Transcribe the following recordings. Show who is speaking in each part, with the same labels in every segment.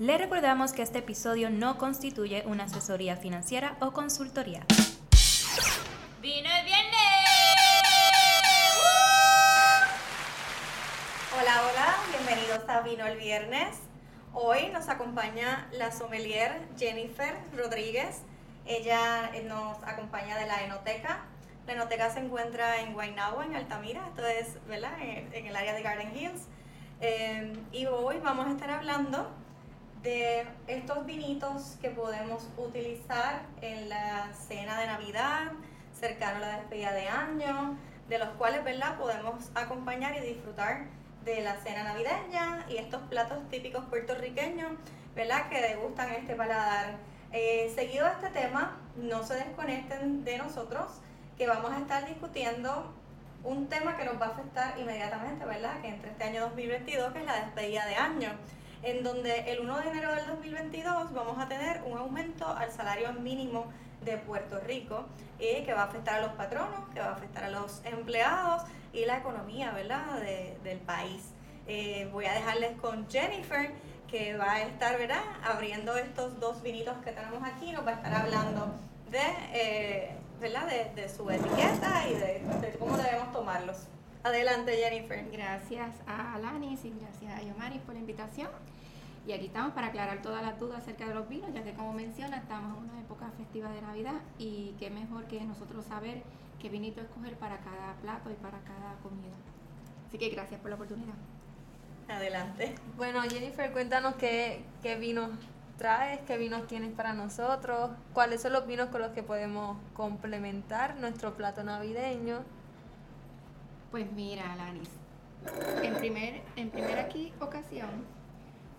Speaker 1: Le recordamos que este episodio no constituye una asesoría financiera o consultoría.
Speaker 2: ¡Vino el viernes!
Speaker 3: Hola, hola, bienvenidos a Vino el Viernes. Hoy nos acompaña la sommelier Jennifer Rodríguez. Ella eh, nos acompaña de la Enoteca. La Enoteca se encuentra en Guaynabo, en Altamira, esto es, ¿verdad?, en, en el área de Garden Hills. Eh, y hoy vamos a estar hablando de estos vinitos que podemos utilizar en la cena de Navidad, cercano a la despedida de año, de los cuales, ¿verdad?, podemos acompañar y disfrutar de la cena navideña y estos platos típicos puertorriqueños, ¿verdad?, que degustan este paladar. Eh, seguido de este tema, no se desconecten de nosotros, que vamos a estar discutiendo un tema que nos va a afectar inmediatamente, ¿verdad?, que entre este año 2022, que es la despedida de año en donde el 1 de enero del 2022 vamos a tener un aumento al salario mínimo de Puerto Rico y que va a afectar a los patronos, que va a afectar a los empleados y la economía ¿verdad? del país. Eh, voy a dejarles con Jennifer que va a estar ¿verdad? abriendo estos dos vinitos que tenemos aquí, nos va a estar hablando de, eh, ¿verdad? de, su etiqueta y de, de cómo debemos tomarlos. Adelante, Jennifer.
Speaker 4: Gracias a Alanis y gracias a Yomaris por la invitación. Y aquí estamos para aclarar todas las dudas acerca de los vinos, ya que como menciona, estamos en una época festiva de Navidad y qué mejor que nosotros saber qué vinito escoger para cada plato y para cada comida. Así que gracias por la oportunidad.
Speaker 3: Adelante.
Speaker 2: Bueno, Jennifer, cuéntanos qué, qué vinos traes, qué vinos tienes para nosotros, cuáles son los vinos con los que podemos complementar nuestro plato navideño.
Speaker 4: Pues mira, Alanis, en primer, en primera aquí ocasión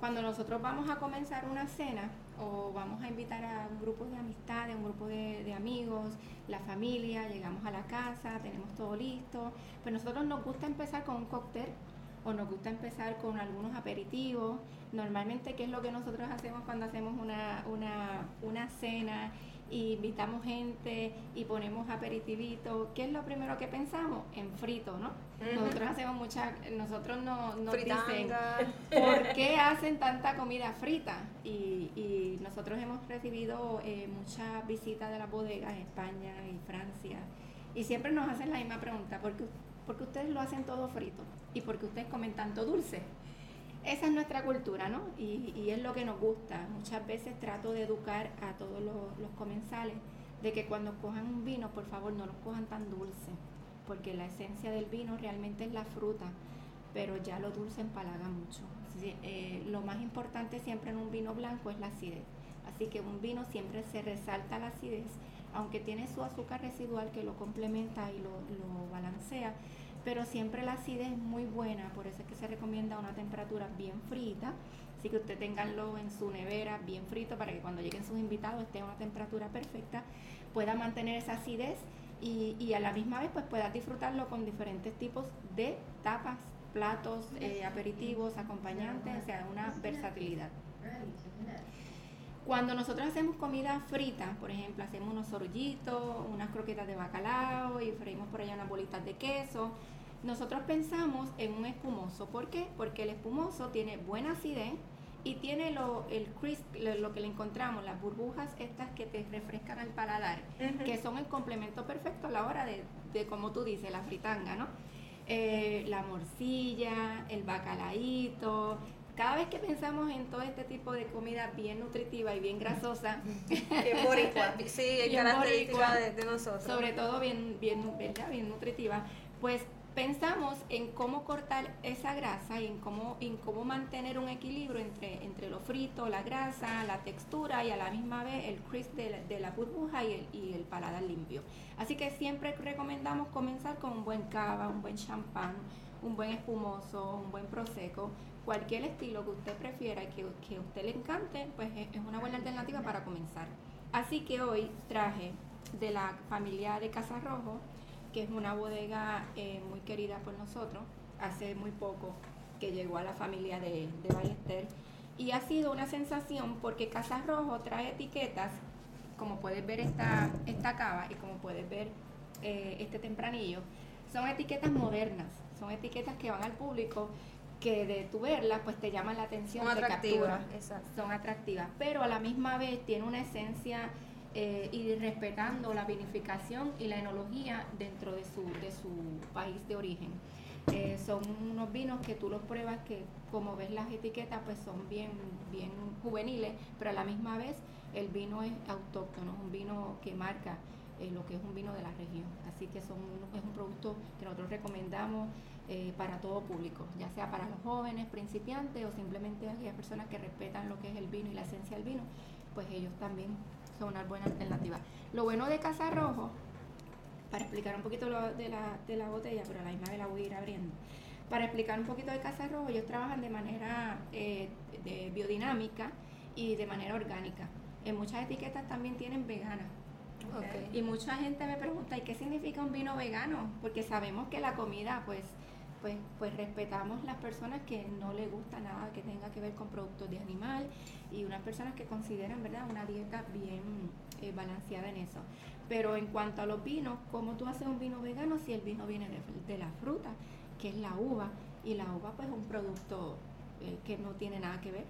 Speaker 4: cuando nosotros vamos a comenzar una cena o vamos a invitar a un grupo de amistades, un grupo de, amigos, la familia, llegamos a la casa, tenemos todo listo, pues nosotros nos gusta empezar con un cóctel o nos gusta empezar con algunos aperitivos. Normalmente, ¿qué es lo que nosotros hacemos cuando hacemos una, una, una cena? Y invitamos gente y ponemos aperitivito, ¿qué es lo primero que pensamos? En frito, ¿no? Nosotros hacemos mucha, nosotros no, nos dicen, ¿por qué hacen tanta comida frita? Y, y nosotros hemos recibido eh, muchas visitas de las bodegas en España y Francia y siempre nos hacen la misma pregunta, ¿por qué, ¿por qué ustedes lo hacen todo frito? ¿Y por qué ustedes comen tanto dulce? Esa es nuestra cultura, ¿no? Y, es lo que nos gusta. Muchas veces trato de educar a todos los, comensales de que cuando cojan un vino, por favor, no lo cojan tan dulce, porque la esencia del vino realmente es la fruta, pero ya lo dulce empalaga mucho. Eh, lo más importante siempre en un vino blanco es la acidez. Así que un vino siempre se resalta la acidez, aunque tiene su azúcar residual que lo complementa y lo, lo balancea, pero siempre la acidez es muy buena, por eso es que se recomienda una temperatura bien frita, así que usted tenganlo en su nevera bien frito para que cuando lleguen sus invitados esté a una temperatura perfecta, pueda mantener esa acidez y, a la misma vez pues pueda disfrutarlo con diferentes tipos de tapas, platos, eh, aperitivos, acompañantes, o sea, una versatilidad. Cuando nosotros hacemos comida frita, por ejemplo, hacemos unos sorullitos, unas croquetas de bacalao y freímos por allá unas bolitas de queso, nosotros pensamos en un espumoso. ¿Por qué? Porque el espumoso tiene buena acidez y tiene lo, el crisp, lo, que le encontramos, las burbujas estas que te refrescan al paladar, que son el complemento perfecto a la hora de, de como tú dices, la fritanga, ¿no? Eh, la morcilla, el bacalaíto. Cada vez que pensamos en todo este tipo de comida bien nutritiva y bien grasosa,
Speaker 3: bien boricua, sí, es característica de, de, nosotros.
Speaker 4: Sobre todo bien, bien, bien nutritiva, pues pensamos en cómo cortar esa grasa y en cómo, en cómo mantener un equilibrio entre, entre lo frito, la grasa, la textura y a la misma vez el crisp de la, burbuja y el, y el, paladar limpio. Así que siempre recomendamos comenzar con un buen cava, un buen champán, un buen espumoso, un buen prosecco, cualquier estilo que usted prefiera y que, que usted le encante, pues es, es una buena alternativa para comenzar. Así que hoy traje de la familia de Casa Rojo que es una bodega eh, muy querida por nosotros, hace muy poco que llegó a la familia de, de Ballester. Y ha sido una sensación porque Casa Rojo trae etiquetas, como puedes ver esta, esta cava y como puedes ver eh, este tempranillo, son etiquetas modernas, son etiquetas que van al público que de tu verlas, pues te llaman la atención,
Speaker 2: Son atractivas,
Speaker 4: son atractivas, pero a la misma vez tiene una esencia eh, y respetando la vinificación y la enología dentro de su, de su país de origen. Eh, son unos vinos que tú los pruebas que como ves las etiquetas pues son bien, bien juveniles, pero a la misma vez el vino es autóctono, es un vino que marca eh, lo que es un vino de la región. Así que son, es un producto que nosotros recomendamos eh, para todo público, ya sea para los jóvenes, principiantes o simplemente aquellas personas que respetan lo que es el vino y la esencia del vino, pues ellos también son una buena alternativa. Lo bueno de Casa Rojo, para explicar un poquito lo de, la, de la botella, pero a la misma vez la voy a ir abriendo. Para explicar un poquito de Casa Rojo, ellos trabajan de manera eh, de biodinámica y de manera orgánica. En muchas etiquetas también tienen vegana.
Speaker 2: Ok.
Speaker 4: Y mucha gente me pregunta, ¿y qué significa un vino vegano? Porque sabemos que la comida, pues, pues, pues respetamos las personas que no les gusta nada que tenga que ver con productos de animal y unas personas que consideran, ¿verdad?, una dieta bien eh, balanceada en eso. Pero en cuanto a los vinos, ¿cómo tú haces un vino vegano si el vino viene de, de la fruta, que es la uva? Y la uva, pues, es un producto eh, que no tiene nada que ver.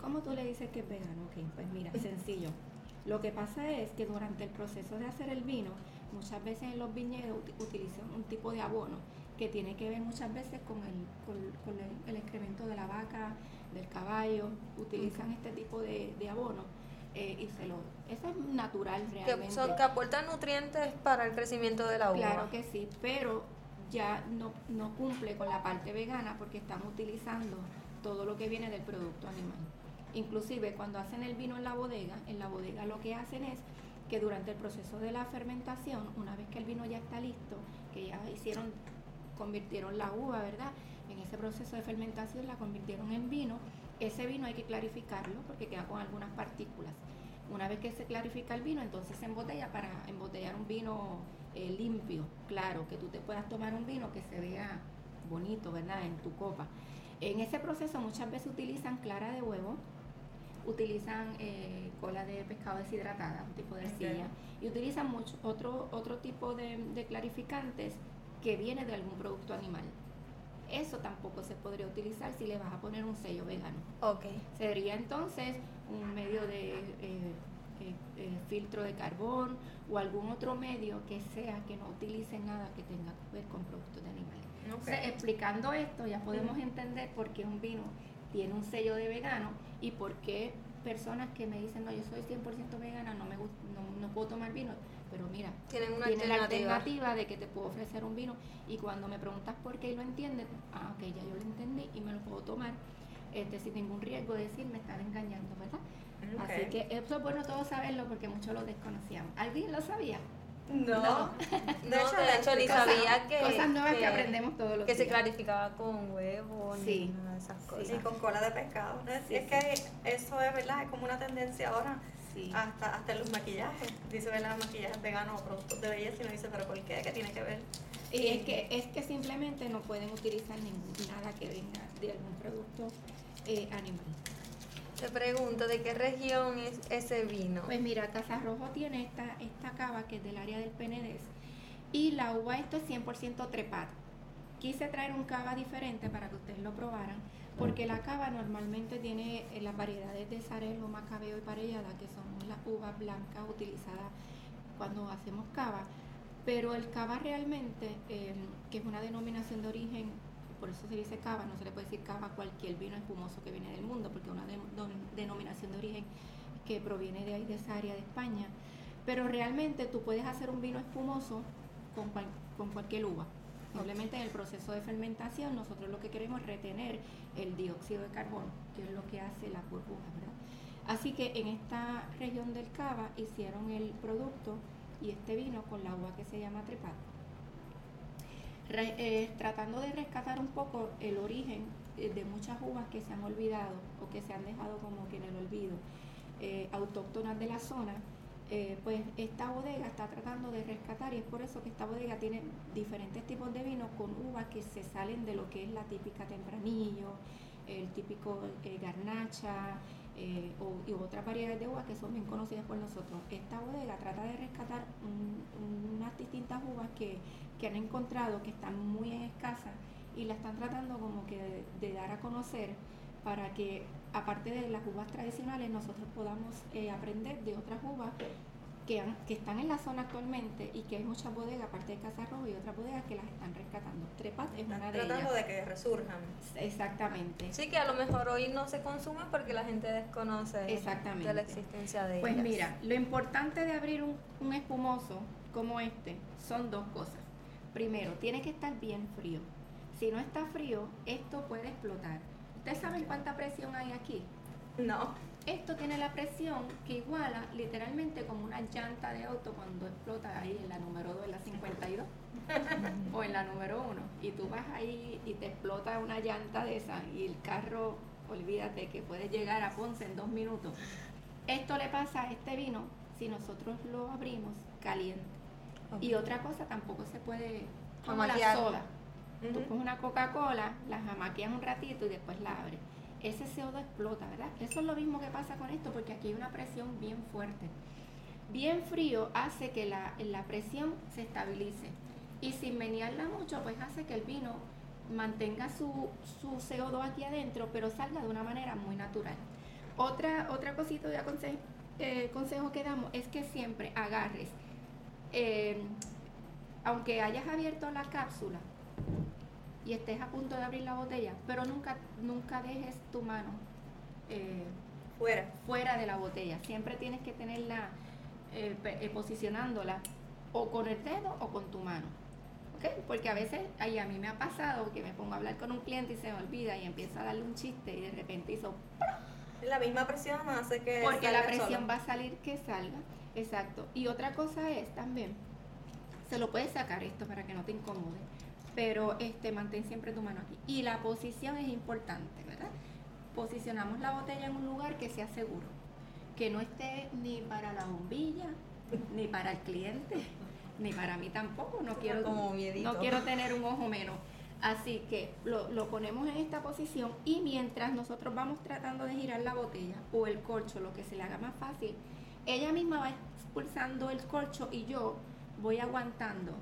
Speaker 4: ¿Cómo tú le dices que es vegano? Ok, pues mira, sencillo. Lo que pasa es que durante el proceso de hacer el vino, muchas veces en los viñedos uti- utilizan un tipo de abono que tiene que ver muchas veces con el, con, con el, el excremento de la vaca, del caballo, utilizan este tipo de, de abono eh, y se lo... Eso es natural
Speaker 2: Que,
Speaker 4: realmente.
Speaker 2: son, que aportan nutrientes para el crecimiento de la uva.
Speaker 4: Claro que sí, pero ya no, no cumple con la parte vegana porque están utilizando todo lo que viene del producto animal. Inclusive cuando hacen el vino en la bodega, en la bodega lo que hacen es que durante el proceso de la fermentación, una vez que el vino ya está listo, que ya hicieron, convirtieron la uva, ¿verdad? En ese proceso de fermentación la convirtieron en vino, ese vino hay que clarificarlo porque queda con algunas partículas. Una vez que se clarifica el vino, entonces se embotella para embotellar un vino eh, limpio, claro, que tú te puedas tomar un vino que se vea bonito, ¿verdad? En tu copa. En ese proceso muchas veces utilizan clara de huevo, utilizan eh, cola de pescado deshidratada, un tipo de arcilla, y utilizan mucho, otro, otro tipo de, de clarificantes que viene de algún producto animal. Eso tampoco se podría utilizar si le vas a poner un sello vegano.
Speaker 2: Ok.
Speaker 4: Sería entonces un medio de eh, eh, eh, filtro de carbón o algún otro medio que sea que no utilice nada que tenga que ver con productos de animales.
Speaker 3: Ok.
Speaker 4: Entonces, explicando esto, ya podemos entender por qué un vino tiene un sello de vegano y por qué personas que me dicen, no, yo soy 100% vegana, no, me no, no puedo tomar vino, pero mira,
Speaker 2: Tienen una
Speaker 4: la
Speaker 2: alternativa.
Speaker 4: de que te puedo ofrecer un vino y cuando me preguntas por qué y lo entiendes, ah, ok, ya yo lo entendí y me lo puedo tomar este, sin ningún riesgo de decir me están engañando, ¿verdad? Así que eso es bueno todo saberlo porque muchos lo desconocíamos. ¿Alguien lo sabía?
Speaker 3: No.
Speaker 2: No, de hecho ni
Speaker 3: cosas-
Speaker 2: sabía que,
Speaker 4: Cosas nuevas que, aprendemos todos los
Speaker 2: que se
Speaker 4: días.
Speaker 2: clarificaba con huevo
Speaker 4: Sí.
Speaker 2: ni nada de esas cosas.
Speaker 3: Sí, con cola de pescado. Es,
Speaker 4: Sí,
Speaker 3: es que eso es verdad, es como una tendencia ahora.
Speaker 4: Sí.
Speaker 3: Hasta, hasta en los maquillajes. Dice, ¿verdad? Maquillajes veganos o productos de belleza. Y uno dice, ¿pero por qué? ¿Qué tiene que ver?
Speaker 4: Y es que, es que simplemente no pueden utilizar ningún, nada que venga de algún producto eh, animal.
Speaker 2: Te pregunto, ¿de qué región es ese vino?
Speaker 4: Pues mira, Casa Rojo tiene esta, esta cava que es del área del Penedés y la uva esto es 100% trepada. Quise traer un cava diferente para que ustedes lo probaran porque la cava normalmente tiene eh, las variedades de Sarelo, Macabeo y Parellada que son las uvas blancas utilizadas cuando hacemos cava, pero el cava realmente, eh, que es una denominación de origen, por eso se dice cava, no se le puede decir cava a cualquier vino espumoso que viene del mundo, porque es una denominación de origen que proviene de ahí, de esa área de España. Pero realmente tú puedes hacer un vino espumoso con, con cualquier uva. Simplemente en el proceso de fermentación nosotros lo que queremos es retener el dióxido de carbono, que es lo que hace la burbuja. Así que en esta región del Cava hicieron el producto y este vino con la uva que se llama trepat. Re- eh, tratando de rescatar un poco el origen eh, de muchas uvas que se han olvidado o que se han dejado como que en el olvido, eh, autóctonas de la zona, eh, pues esta bodega está tratando de rescatar y es por eso que esta bodega tiene diferentes tipos de vinos con uvas que se salen de lo que es la típica tempranillo, el típico eh, garnacha eh, o, y otras variedades de uvas que son bien conocidas por nosotros. Esta bodega trata de rescatar un- unas distintas uvas que, que han encontrado que están muy escasas y la están tratando como que de dar a conocer para que aparte de las uvas tradicionales nosotros podamos eh, aprender de otras uvas que, han- que están en la zona actualmente y que hay muchas bodegas, aparte de Casa Rojo y otras bodegas que las están rescatando. Trepat es
Speaker 3: Están
Speaker 4: una de
Speaker 3: tratando
Speaker 4: ellas.
Speaker 3: de que resurjan.
Speaker 4: Exactamente.
Speaker 2: Sí, que a lo mejor hoy no se consume porque la gente desconoce
Speaker 4: Exactamente.
Speaker 2: de la existencia de
Speaker 4: Pues
Speaker 2: ellas.
Speaker 4: mira, lo importante de abrir un, un espumoso como este son dos cosas. Primero, tiene que estar bien frío. Si no está frío, esto puede explotar. ¿Ustedes saben cuánta presión hay aquí?
Speaker 3: No.
Speaker 4: Esto tiene la presión que iguala literalmente como una llanta de auto cuando explota ahí en la número 2, en la 52 o en la número 1. Y tú vas ahí y te explota una llanta de esa y el carro, olvídate que puedes llegar a Ponce en dos minutos. Esto le pasa a este vino si nosotros lo abrimos caliente. Y otra cosa, tampoco se puede como la Tú coges una Coca-Cola, la jamaqueas un ratito y después la abres. Ese CO2 explota, ¿verdad? Eso es lo mismo que pasa con esto porque aquí hay una presión bien fuerte. Bien frío hace que la, la presión se estabilice. Y sin menearla mucho, pues hace que el vino mantenga su, su CO2 aquí adentro, pero salga de una manera muy natural. Otra, otra cosita de aconse- eh, consejo que damos es que siempre agarres, eh, aunque hayas abierto la cápsula y estés a punto de abrir la botella, pero nunca, nunca dejes tu mano eh,
Speaker 3: Fuera.
Speaker 4: fuera de la botella. Siempre tienes que tenerla eh, eh, posicionándola o con el dedo o con tu mano. ¿Ok? Porque a veces, ay, a mí me ha pasado que me pongo a hablar con un cliente y se me olvida y empieza a darle un chiste y de repente hizo
Speaker 3: La misma presión hace que.
Speaker 4: porque la presión
Speaker 3: solo.
Speaker 4: va a salir que salga. Exacto. Y otra cosa es también, se lo puedes sacar esto para que no te incomode, pero este mantén siempre tu mano aquí. Y la posición es importante, ¿verdad? Posicionamos la botella en un lugar que sea seguro, que no esté ni para la bombilla, ni para el cliente, ni para mí tampoco. No quiero,
Speaker 2: como
Speaker 4: no quiero tener un ojo menos. Así que lo, lo ponemos en esta posición y mientras nosotros vamos tratando de girar la botella o el corcho, lo que se le haga más fácil, ella misma va expulsando el corcho y yo voy aguantando.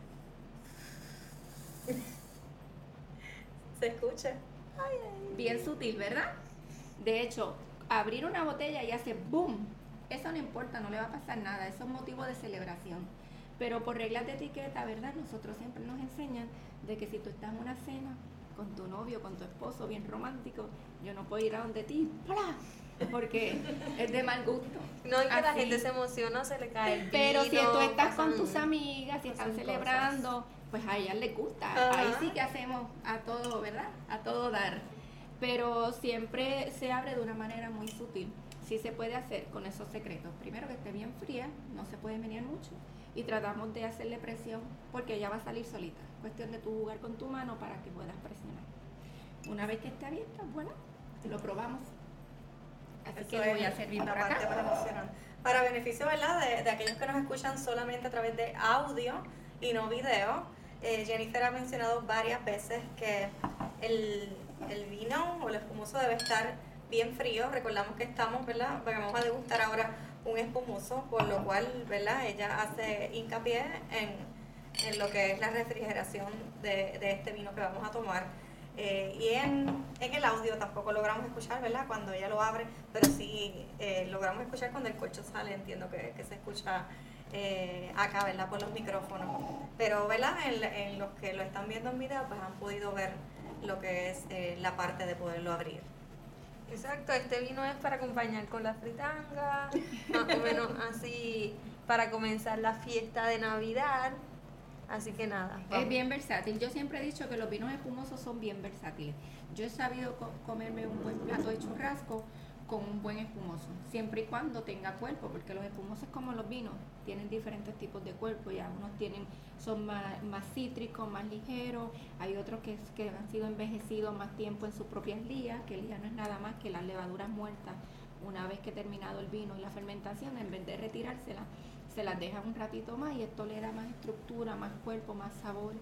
Speaker 3: Se escucha.
Speaker 4: Bien sutil, ¿verdad? De hecho, abrir una botella y hace boom. Eso no importa, no le va a pasar nada. Eso es motivo de celebración. Pero por reglas de etiqueta, ¿verdad? Nosotros siempre nos enseñan de que si tú estás en una cena con tu novio, con tu esposo, bien romántico, yo no puedo ir a donde ti, ¡plá! porque es de mal gusto.
Speaker 2: No, y que la gente se emociona, se le cae el
Speaker 4: Pero si tú estás con tus amigas y están celebrando, pues a ellas les gusta. Ahí sí que hacemos a todo, ¿verdad? A todo dar. Pero siempre se abre de una manera muy sutil. Sí se puede hacer con esos secretos. Primero que esté bien fría, no se puede menear mucho. Y tratamos de hacerle presión porque ella va a salir solita. Cuestión de tú jugar con tu mano para que puedas presionar. Una vez que esté abierta, bueno, lo probamos. Así
Speaker 3: Eso
Speaker 4: que lo voy a servir
Speaker 3: la
Speaker 4: por
Speaker 3: parte
Speaker 4: acá.
Speaker 3: promocional. Para beneficio ¿verdad? De, de aquellos que nos escuchan solamente a través de audio y no video, eh, Jennifer ha mencionado varias veces que el, el vino o el espumoso debe estar bien frío. Recordamos que estamos, ¿verdad? Vamos a degustar ahora un espumoso, por lo cual, ¿verdad? Ella hace hincapié en, en lo que es la refrigeración de, de este vino que vamos a tomar. Eh, y en, en el audio tampoco logramos escuchar, ¿verdad? Cuando ella lo abre, pero sí eh, logramos escuchar cuando el corcho sale, entiendo que, que se escucha eh, acá, ¿verdad? Por los micrófonos. Pero, ¿verdad? En, en los que lo están viendo en video, pues han podido ver lo que es eh, la parte de poderlo abrir.
Speaker 2: Exacto, este vino es para acompañar con la fritanga, más o menos así, para comenzar la fiesta de Navidad. Así que nada.
Speaker 4: Es bien versátil. Yo siempre he dicho que los vinos espumosos son bien versátiles. Yo he sabido co- comerme un buen plato de churrasco con un buen espumoso, siempre y cuando tenga cuerpo, porque los espumosos como los vinos tienen diferentes tipos de cuerpo, ya unos tienen son más, cítricos, más ligeros, hay otros que, que han sido envejecidos más tiempo en sus propias lías, que lía no es nada más que las levaduras muertas una vez que terminado el vino y la fermentación, en vez de retirárselas, se las deja un ratito más y esto le da más estructura, más cuerpo, más sabor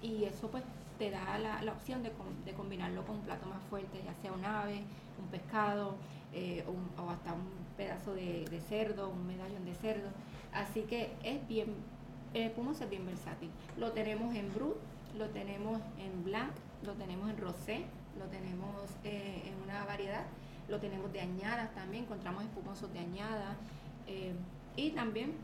Speaker 4: y eso pues te da la, opción de combinarlo con un plato más fuerte, ya sea un ave, un pescado eh, un- o hasta un pedazo de, cerdo, un medallón de cerdo. Así que es bien, el espumoso es bien versátil. Lo tenemos en brut, lo tenemos en blanc lo tenemos en rosé, lo tenemos eh, en una variedad, lo tenemos de añadas también, encontramos espumosos de añada eh, y también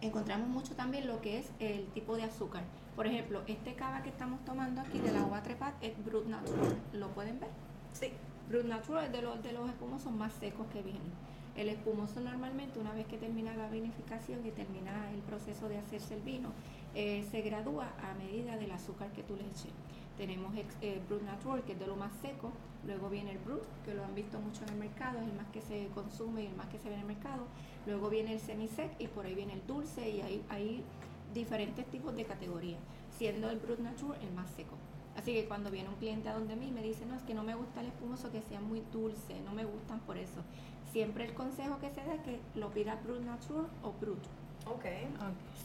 Speaker 4: encontramos mucho también lo que es el tipo de azúcar. Por ejemplo, este cava que estamos tomando aquí de la uva trepat es Brut Natural. ¿Lo pueden ver?
Speaker 3: Sí.
Speaker 4: Brut Natural de los, de los espumosos más secos que vienen. El espumoso normalmente, una vez que termina la vinificación y termina el proceso de hacerse el vino, eh, se gradúa a medida del azúcar que tú le eches. Tenemos eh, Brut Natural, que es de lo más seco, luego viene el Brut, que lo han visto mucho en el mercado, es el más que se consume y el más que se ve en el mercado, luego viene el semi-sec y por ahí viene el dulce y hay, hay diferentes tipos de categorías, siendo el Brut Natural el más seco. Así que cuando viene un cliente a donde mí me dice, no, es que no me gusta el espumoso que sea muy dulce, no me gustan por eso siempre el consejo que se da es que lo pidas Brut Natural o Brut.
Speaker 3: Okay.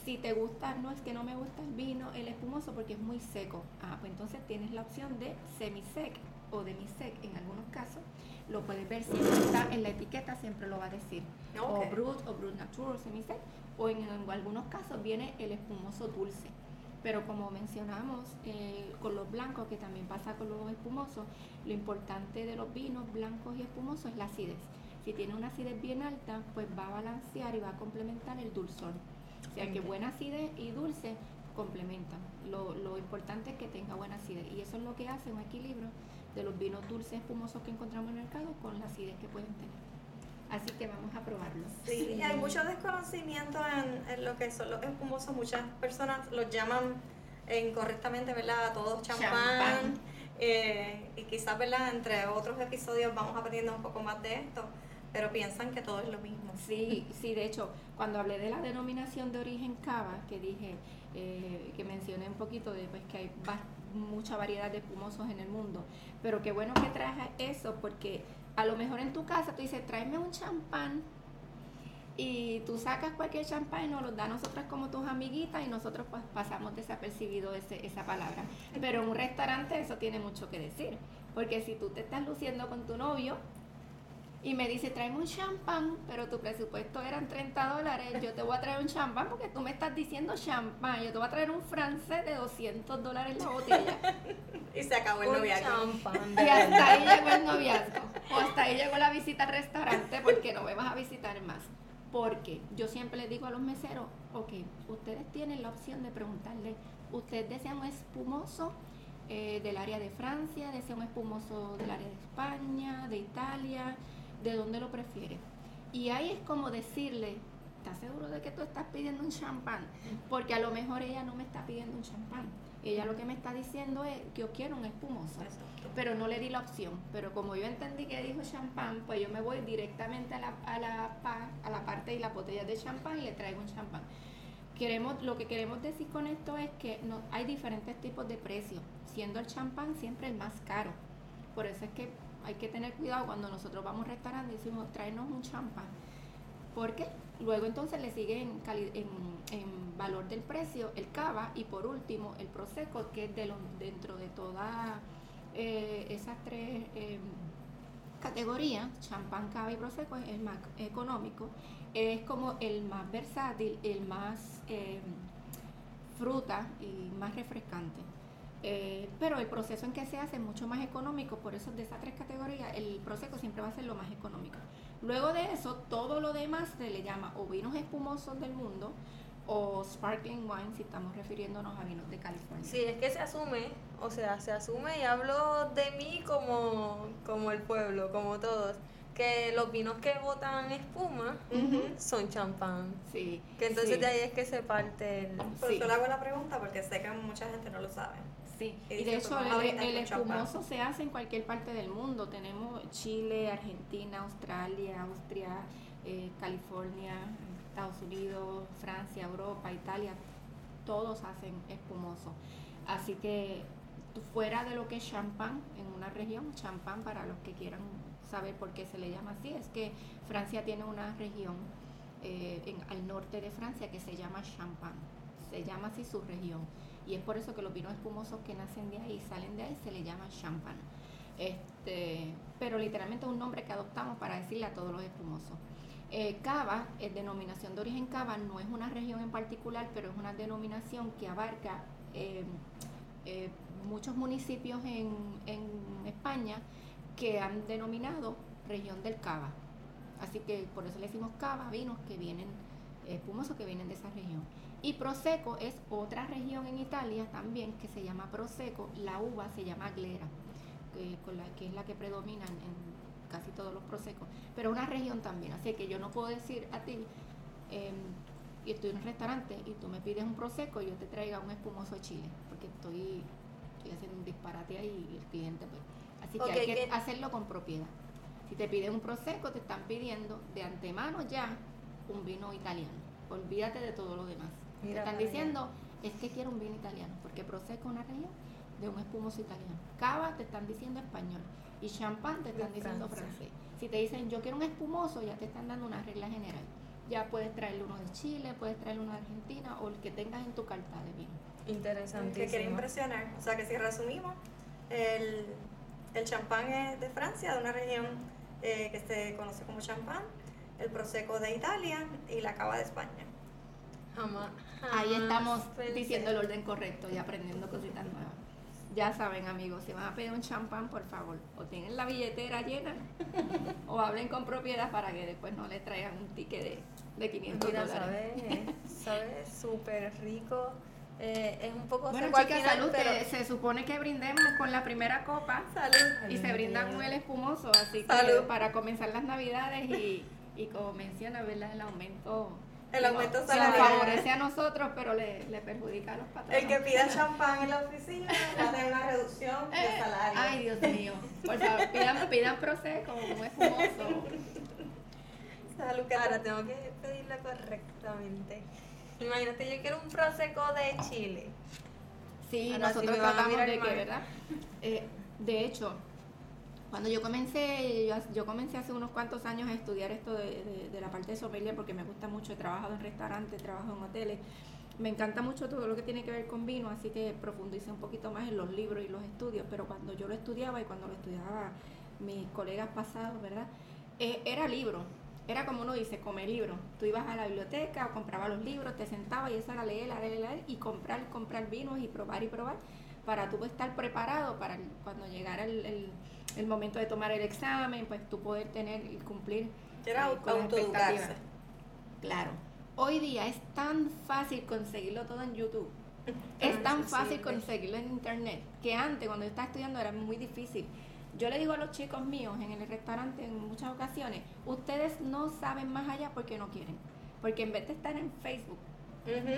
Speaker 4: Si te gusta, no es que no me gusta el vino, el espumoso porque es muy seco. Ah, pues entonces tienes la opción de semi-sec o demi-sec en algunos casos. Lo puedes ver siempre está en la etiqueta, siempre lo va a decir. O Brut o Brut Natural o semi-sec. O en, algunos casos viene el espumoso dulce. Pero como mencionamos eh, con los blancos, que también pasa con los espumosos, lo importante de los vinos blancos y espumosos es la acidez. Si tiene una acidez bien alta, pues va a balancear y va a complementar el dulzor. O sea que buena acidez y dulce complementan. Lo, lo, importante es que tenga buena acidez y eso es lo que hace un equilibrio de los vinos dulces espumosos que encontramos en el mercado con la acidez que pueden tener. Así que vamos a probarlo.
Speaker 3: Sí, hay mucho desconocimiento en, lo que son los espumosos. Muchas personas los llaman incorrectamente, ¿verdad? Todos champán. Eh, y quizás, ¿verdad? Entre otros episodios vamos aprendiendo un poco más de esto pero piensan que todo es lo mismo.
Speaker 4: Sí, sí, de hecho, cuando hablé de la denominación de origen cava, que dije, eh, que mencioné un poquito de pues, que hay mucha variedad de espumosos en el mundo, pero qué bueno que traje eso, porque a lo mejor en tu casa tú dices, tráeme un champán y tú sacas cualquier champán y nos lo da a nosotras como tus amiguitas y nosotros pues pasamos desapercibido ese, esa palabra. Pero en un restaurante eso tiene mucho que decir, porque si tú te estás luciendo con tu novio, y me dice, tráeme un champán, pero tu presupuesto eran 30 dólares, yo te voy a traer un champán porque tú me estás diciendo champán, yo te voy a traer un francés de 200 dólares la botella.
Speaker 3: y se acabó el noviazgo.
Speaker 4: y hasta ahí llegó el noviazgo, o hasta ahí llegó la visita al restaurante porque no me vas a visitar más. Porque yo siempre le digo a los meseros, ok, ustedes tienen la opción de preguntarle, ¿usted desea un espumoso? Eh, del área de Francia, desea un espumoso del área de España, de Italia, de dónde lo prefiere. Y ahí es como decirle, ¿estás seguro de que tú estás pidiendo un champán? Porque a lo mejor ella no me está pidiendo un champán. Ella lo que me está diciendo es que yo quiero un espumoso. Pero no le di la opción. Pero como yo entendí que dijo champán, pues yo me voy directamente a la, a la, a la parte y la botella de champán y le traigo un champán. Queremos, lo que queremos decir con esto es que no, hay diferentes tipos de precios, siendo el champán siempre el más caro. Por eso es que hay que tener cuidado cuando nosotros vamos a restaurante y decimos traernos un champán. Porque luego entonces le sigue en, en, valor del precio el cava y por último el prosecco que es de dentro de todas eh, esas tres em, categorías, champán, cava y prosecco es el más económico, es como el más versátil, el más em, fruta y más refrescante. Eh, pero el proceso en que se hace es mucho más económico, por eso de esas tres categorías el proceso siempre va a ser lo más económico. Luego de eso, todo lo demás se le llama o vinos espumosos del mundo o sparkling wine si estamos refiriéndonos a vinos de California.
Speaker 2: Sí, es que se asume, o sea, se asume y hablo de mí como, como el pueblo, como todos que los vinos que botan espuma son champán.
Speaker 4: Sí.
Speaker 2: Que entonces de ahí es que se parte el...
Speaker 3: Por eso le hago la pregunta porque sé que mucha gente no lo sabe.
Speaker 4: Sí, y, de hecho el, espumoso se hace en cualquier parte del mundo. Tenemos Chile, Argentina, Australia, Austria, eh, California, Estados Unidos, Francia, Europa, Italia. Todos hacen espumoso. Así que fuera de lo que es champán en una región, champán para los que quieran saber por qué se le llama así, es que Francia tiene una región eh, en, al norte de Francia que se llama Champagne. Se llama así su región y es por eso que los vinos espumosos que nacen de ahí, salen de ahí, se le llama champán. Este, pero literalmente es un nombre que adoptamos para decirle a todos los espumosos. Eh, cava, es denominación de origen cava, no es una región en particular, pero es una denominación que abarca eh, eh, muchos municipios en, en España que han denominado región del cava. Así que por eso le decimos cava, vinos que vienen espumosos que vienen de esa región. Y Prosecco es otra región en Italia también que se llama Prosecco, la uva se llama Glera, que, con la, que es la que predomina en casi todos los Prosecco, pero una región también, así que yo no puedo decir a ti, em, y estoy en un restaurante y tú me pides un Prosecco y yo te traiga un espumoso de Chile, porque estoy, estoy haciendo un disparate ahí y el cliente pues... Así que hay que hacerlo con propiedad. Si te piden un Prosecco, te están pidiendo de antemano ya un vino italiano. Olvídate de todo lo demás. Te están diciendo, es que quiero un vino italiano, porque Prosecco es una región de un espumoso italiano. Cava te están diciendo español y champán te están diciendo francés. Si te dicen yo quiero un espumoso, ya te están dando una regla general. Ya puedes traerle uno de Chile, puedes traerle uno de Argentina o el que tengas en tu carta de vino.
Speaker 3: Interesante. Que quiere impresionar. O sea que si resumimos, el, el champán es de Francia, de una región eh, que se conoce como champán el Prosecco de Italia y la Cava de España.
Speaker 4: Jamás, Ahí estamos diciendo el orden correcto y aprendiendo cositas nuevas. Ya saben, amigos, si van a pedir un champán, por favor, o tienen la billetera llena o hablen con propiedad para que después no les traigan un ticket de, de 500 Mira,
Speaker 2: dólares. Sabe súper rico. Eh, es un poco
Speaker 4: bueno chicas salud se supone que brindemos con la primera copa salud y se brinda con el espumoso así que para comenzar las navidades y y como menciona, ¿verdad? El aumento
Speaker 3: el aumento
Speaker 4: salarial. favorece a nosotros, pero le, le, perjudica a los patrones.
Speaker 3: El que pida champán en la oficina va a tener una reducción de eh, salario.
Speaker 4: Ay, Dios mío. Por favor, pidan, pidan Prosecco, como espumoso.
Speaker 2: Ahora tengo que pedirla correctamente. Imagínate, yo quiero un Prosecco de Chile.
Speaker 4: Sí, nosotros tratamos de que, ¿verdad? Eh, de hecho, cuando yo comencé, yo, comencé hace unos cuantos años a estudiar esto de, la parte de sommelier porque me gusta mucho, he trabajado en restaurantes, trabajo en hoteles, me encanta mucho todo lo que tiene que ver con vino, así que profundicé un poquito más en los libros y los estudios, pero cuando yo lo estudiaba y cuando lo estudiaba mis colegas pasados, ¿verdad? Eh, era libro, era como uno dice, come libro. Tú ibas a la biblioteca comprabas los libros, te sentabas y eso era leer, leer, leer y comprar, comprar vinos y probar y probar para tú estar preparado para cuando llegara el el momento de tomar el examen, pues tú poder tener y cumplir
Speaker 3: Era eh,
Speaker 4: Claro. Hoy día es tan fácil conseguirlo todo en YouTube. Es tan fácil conseguirlo en internet que antes cuando yo estaba estudiando era muy difícil. Yo le digo a los chicos míos en el restaurante en muchas ocasiones, ustedes no saben más allá porque no quieren. Porque en vez de estar en Facebook,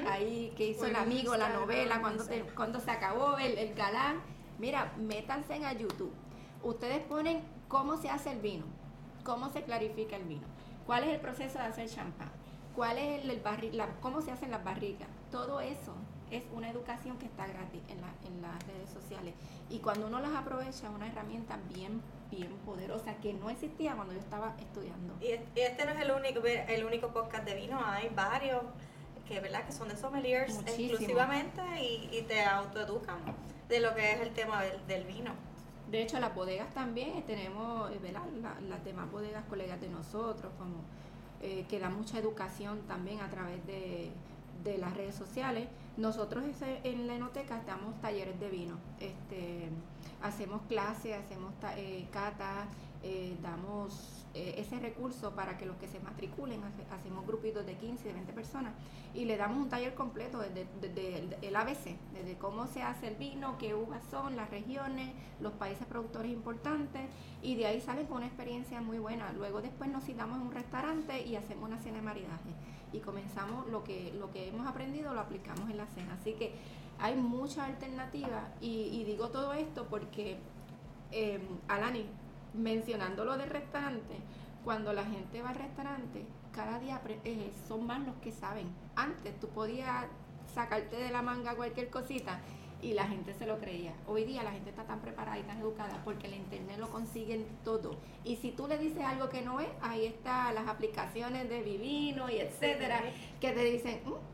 Speaker 4: ahí que hizo el amigo, la novela, cuando, cuando se acabó el, el galán, mira, métanse en a YouTube. Ustedes ponen cómo se hace el vino, cómo se clarifica el vino, cuál es el proceso de hacer champán, cuál es el, barril, cómo se hacen las barricas, todo eso es una educación que está gratis en, las redes sociales. Y cuando uno las aprovecha es una herramienta bien bien poderosa que no existía cuando yo estaba estudiando.
Speaker 3: Y este no es el único el único podcast de vino, hay varios que verdad que son de sommeliers exclusivamente y, te autoeducan de lo que es el tema del vino.
Speaker 4: De hecho, las bodegas también eh, tenemos, eh, ¿verdad? las demás bodegas colegas de nosotros, como eh, que dan mucha educación también a través de, las redes sociales. Nosotros en la enoteca estamos talleres de vino, este, hacemos clases, hacemos eh, catas, damos eh, ese recurso para que los que se matriculen, hacemos grupitos de 15, de 20 personas y le damos un taller completo desde, el ABC, desde cómo se hace el vino, qué uvas son, las regiones, los países productores importantes y de ahí salen con una experiencia muy buena. Luego después nos citamos en un restaurante y hacemos una cena de maridaje y comenzamos lo que, lo que hemos aprendido lo aplicamos en la cena. Así que hay muchas alternativas y, digo todo esto porque eh, Alani, mencionando lo del restaurante, cuando la gente va al restaurante, cada día eh, son más los que saben. Antes tú podías sacarte de la manga cualquier cosita y la gente se lo creía. Hoy día la gente está tan preparada y tan educada porque el internet lo consiguen todo. Y si tú le dices algo que no es, ahí están las aplicaciones de Vivino y etcétera, que te dicen, mm,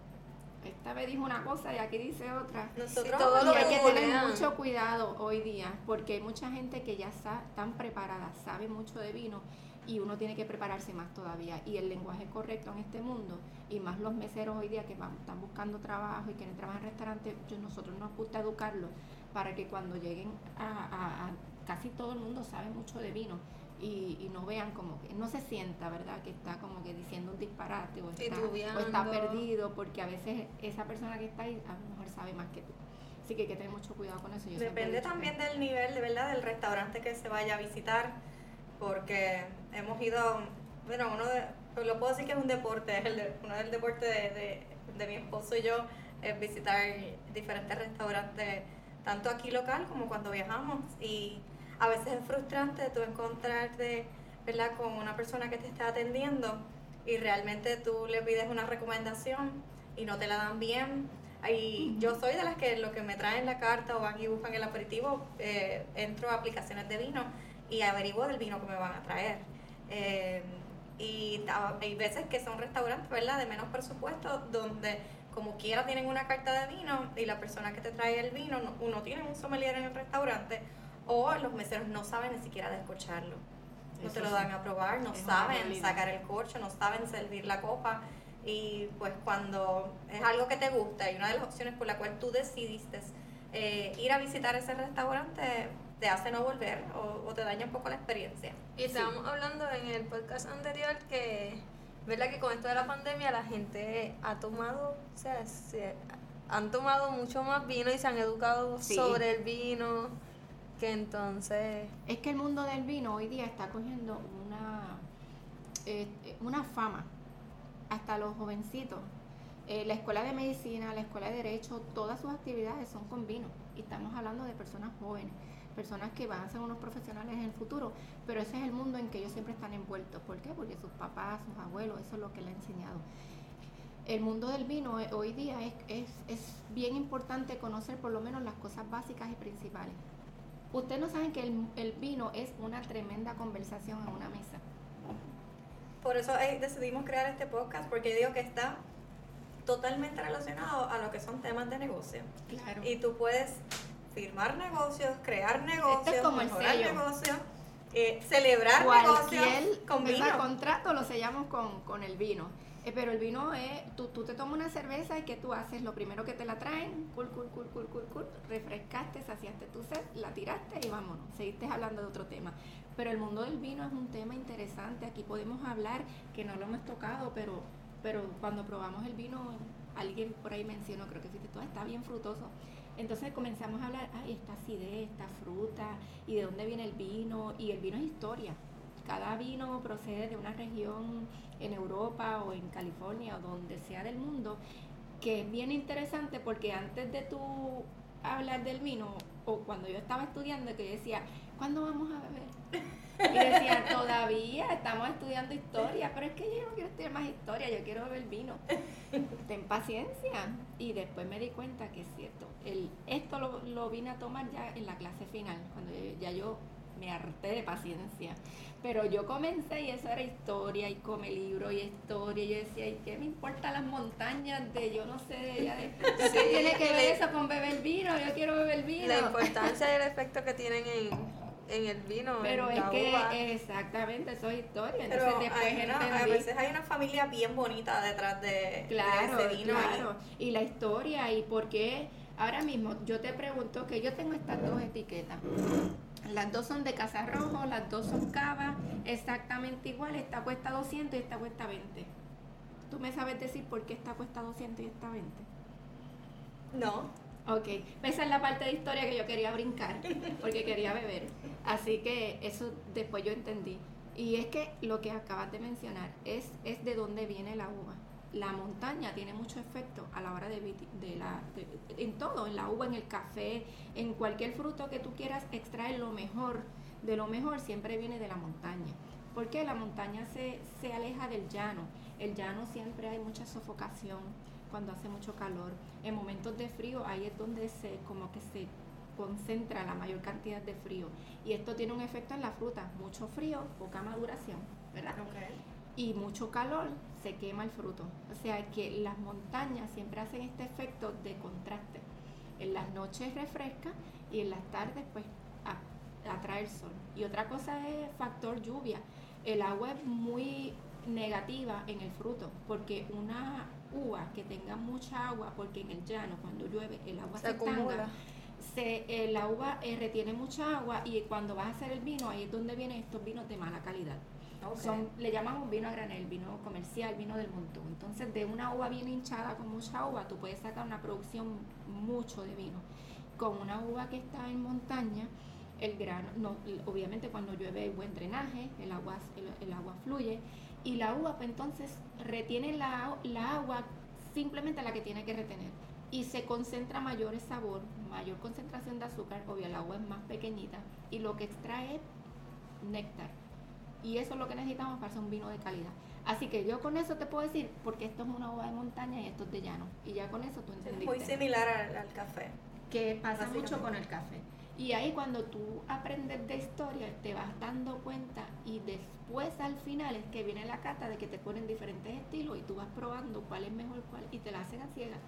Speaker 4: esta vez dijo una cosa y aquí dice otra.
Speaker 3: Nosotros
Speaker 4: y hay que tener mucho cuidado hoy día porque hay mucha gente que ya está tan preparada, sabe mucho de vino y uno tiene que prepararse más todavía. Y el lenguaje correcto en este mundo, y más los meseros hoy día que van, están buscando trabajo y quieren trabajar en restaurantes, nosotros nos gusta educarlos para que cuando lleguen a, a, casi todo el mundo sabe mucho de vino y, y, no vean como que no se sienta, ¿verdad? Que está como que diciendo un disparate o está, o está perdido, porque a veces esa persona que está ahí a lo mejor sabe más que tú. Así que hay que tener mucho cuidado con eso.
Speaker 3: Depende también del nivel, de verdad, del restaurante que se vaya a visitar, porque hemos ido, bueno, uno de, pues lo puedo decir que es un deporte, es el uno del deporte de, de, de mi esposo y yo, es visitar diferentes restaurantes, tanto aquí local como cuando viajamos. Y a veces es frustrante tú encontrarte, ¿verdad?, con una persona que te está atendiendo y realmente tú le pides una recomendación y no te la dan bien y yo soy de las que lo que me traen la carta o van y buscan el aperitivo, eh, entro a aplicaciones de vino y averiguo del vino que me van a traer. Eh, y hay veces que son restaurantes, ¿verdad?, de menos presupuesto, donde como quiera tienen una carta de vino y la persona que te trae el vino, uno tiene un sommelier en el restaurante o los meseros no saben ni siquiera descorcharlo. No te lo dan a probar, no saben sacar el corcho, no saben servir la copa. Y pues cuando es algo que te gusta y una de las opciones por la cual tú decidiste eh, ir a visitar ese restaurante, te hace no volver o, te daña un poco la experiencia.
Speaker 2: Y estábamos hablando en el podcast anterior que, ¿verdad? Que con esto de la pandemia la gente ha tomado, o sea, se, han tomado mucho más vino y se han educado sobre el vino, que entonces...
Speaker 4: Es que el mundo del vino hoy día está cogiendo una, eh, una fama hasta los jovencitos. Eh, la escuela de medicina, la escuela de derecho, todas sus actividades son con vino. Y estamos hablando de personas jóvenes, personas que van a ser unos profesionales en el futuro, pero ese es el mundo en que ellos siempre están envueltos. ¿Por qué? Porque sus papás, sus abuelos, eso es lo que le han enseñado. El mundo del vino eh, hoy día es, es, es bien importante conocer por lo menos las cosas básicas y principales. Ustedes no saben que el, el vino es una tremenda conversación en una mesa
Speaker 3: por eso decidimos crear este podcast, porque digo que está totalmente relacionado a lo que son temas de negocio. Claro. Y tú puedes firmar negocios, crear negocios, mejorar negocios, eh, celebrar negocios con vino.
Speaker 4: contrato lo sellamos con, con el vino. Eh, pero el vino es, tú, tú te tomas una cerveza y ¿qué tú haces? Lo primero que te la traen, cool, cool, cool, cool, cool, cool, refrescaste, saciaste tu sed, la tiraste y vámonos, seguiste hablando de otro tema. Pero el mundo del vino es un tema interesante, aquí podemos hablar, que no lo hemos tocado, pero, pero cuando probamos el vino, alguien por ahí mencionó, creo que fuiste tú, está bien frutoso. Entonces comenzamos a hablar, ay, esta acidez, esta fruta, y de dónde viene el vino, y el vino es historia. Cada vino procede de una región en Europa o en California o donde sea del mundo, que es bien interesante porque antes de tú hablar del vino, o cuando yo estaba estudiando, que yo decía, ¿cuándo vamos a beber? Y decía, todavía estamos estudiando historia, pero es que yo no quiero estudiar más historia, yo quiero beber vino. Ten paciencia. Y después me di cuenta que es cierto. El, esto lo, lo vine a tomar ya en la clase final, cuando ya yo me harté de paciencia. Pero yo comencé y eso era historia y come libro y historia. Y yo decía, ¿y qué me importa las montañas de yo no sé de ella? De, ¿Qué tiene que ver eso con beber vino? Yo quiero beber vino.
Speaker 2: La importancia y el efecto que tienen en en el vino.
Speaker 4: Pero es que exactamente, eso es historia. Entonces después
Speaker 3: hay a veces hay una familia bien bonita detrás de,
Speaker 4: claro, ese vino. Claro, y la historia y por qué ahora mismo yo te pregunto que yo tengo estas dos etiquetas. Las dos son de Casa Rojo, las dos son cava, exactamente igual. Esta cuesta 200 y esta cuesta 20. ¿Tú me sabes decir por qué esta cuesta 200 y esta 20?
Speaker 3: No.
Speaker 4: Ok, esa es la parte de historia que yo quería brincar, porque quería beber. Así que eso después yo entendí. Y es que lo que acabas de mencionar es, es de dónde viene la uva. La montaña tiene mucho efecto a la hora de, la... en todo, en la uva, en el café, en cualquier fruto que tú quieras extraer lo mejor. De lo mejor siempre viene de la montaña. Porque la montaña se, se aleja del llano. El llano siempre hay mucha sofocación cuando hace mucho calor. En momentos de frío ahí es donde se como que se concentra la mayor cantidad de frío. Y esto tiene un efecto en la fruta. Mucho frío, poca maduración, ¿verdad? Y mucho calor, se quema el fruto. O sea que las montañas siempre hacen este efecto de contraste. En las noches refresca y en las tardes pues atrae el sol. Y otra cosa es factor lluvia. El agua es muy negativa en el fruto porque una uva que tenga mucha agua, porque en el llano cuando llueve el agua se, se se, eh, la uva eh, retiene mucha agua y cuando vas a hacer el vino, ahí es donde vienen estos vinos de mala calidad. Son, le llamamos vino a granel, vino comercial, vino del montón. Entonces, de una uva bien hinchada con mucha uva, tú puedes sacar una producción mucho de vino. Con una uva que está en montaña, el grano, no, obviamente cuando llueve hay buen drenaje, el agua, el, agua fluye y la uva pues, entonces retiene la, la agua simplemente la que tiene que retener y se concentra mayor sabor, mayor concentración de azúcar, obvio el agua es más pequeñita y lo que extrae es néctar. Y eso es lo que necesitamos para hacer un vino de calidad. Así que yo con eso te puedo decir, porque esto es una uva de montaña y esto es de llano. Y ya con eso tú entendiste.
Speaker 3: muy similar al, café.
Speaker 4: Que pasa mucho con el café. Y ahí cuando tú aprendes de historia, te vas dando cuenta y después al final es que viene la cata de que te ponen diferentes estilos y tú vas probando cuál es mejor cuál y te la hacen a ciegas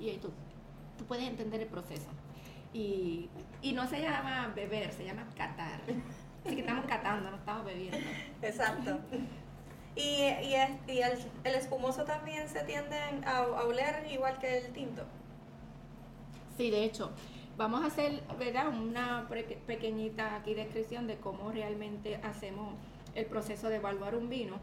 Speaker 4: y ahí tú, tú puedes entender el proceso. Y, y no se llama beber, se llama catar. Así que estamos catando, no estamos bebiendo.
Speaker 3: Exacto. Y, y, y el, el, espumoso también se tiende a, a, oler igual que el tinto.
Speaker 4: Sí, de hecho, vamos a hacer, ¿verdad? Una pequeñita aquí descripción de cómo realmente hacemos el proceso de evaluar un vino.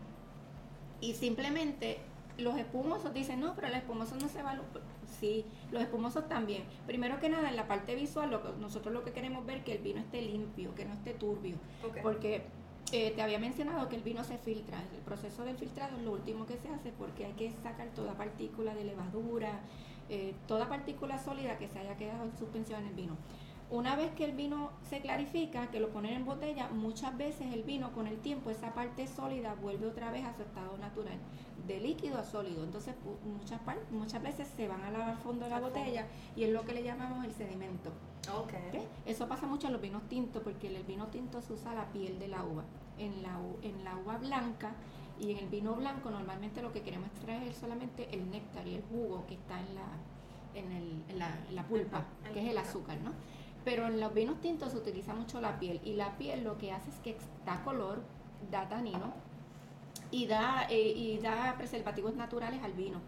Speaker 4: Y simplemente los espumosos dicen, no, pero el espumoso no se evalúa. Sí, los espumosos también. Primero que nada, en la parte visual, lo nosotros lo que queremos ver es que el vino esté limpio, que no esté turbio. Porque eh, te había mencionado que el vino se filtra. El proceso del filtrado es lo último que se hace porque hay que sacar toda partícula de levadura, eh, toda partícula sólida que se haya quedado en suspensión en el vino. Una vez que el vino se clarifica, que lo ponen en botella, muchas veces el vino con el tiempo, esa parte sólida vuelve otra vez a su estado natural, de líquido a sólido. Entonces muchas, muchas veces se van a lavar fondo de la botella y es lo que le llamamos el sedimento.
Speaker 3: Okay.
Speaker 4: Eso pasa mucho en los vinos tintos porque en el vino tinto se usa la piel de la uva. En la, en la uva blanca y en el vino blanco normalmente lo que queremos extraer es solamente el néctar y el jugo que está en la, en, el, en la, la pulpa, que es el azúcar, ¿no? Pero en los vinos tintos se utiliza mucho la piel y la piel lo que hace es que da color, da tanino y da, eh, y da preservativos naturales al vino.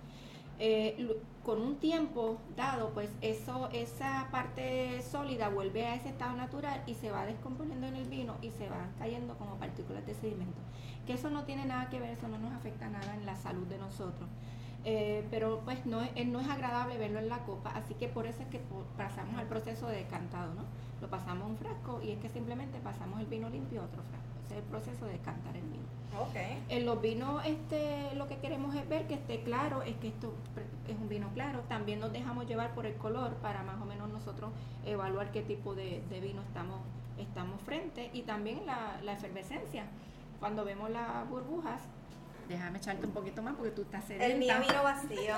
Speaker 4: Eh, con un tiempo dado, pues eso, esa parte sólida vuelve a ese estado natural y se va descomponiendo en el vino y se va cayendo como partículas de sedimento. Que eso no tiene nada que ver, eso no nos afecta nada en la salud de nosotros. Eh, pero pues no es, no es agradable verlo en la copa, así que por eso es que pasamos al proceso de decantado, ¿no? Lo pasamos a un frasco y es que simplemente pasamos el vino limpio a otro frasco. Ese es el proceso de decantar el vino.
Speaker 3: Okay.
Speaker 4: En los vinos este, lo que queremos es ver que esté claro, es que esto es un vino claro. También nos dejamos llevar por el color para más o menos nosotros evaluar qué tipo de, vino estamos, estamos frente y también la, la efervescencia. Cuando vemos las burbujas, Déjame echarte un poquito más porque tú estás sedienta.
Speaker 3: El mío vino vacío.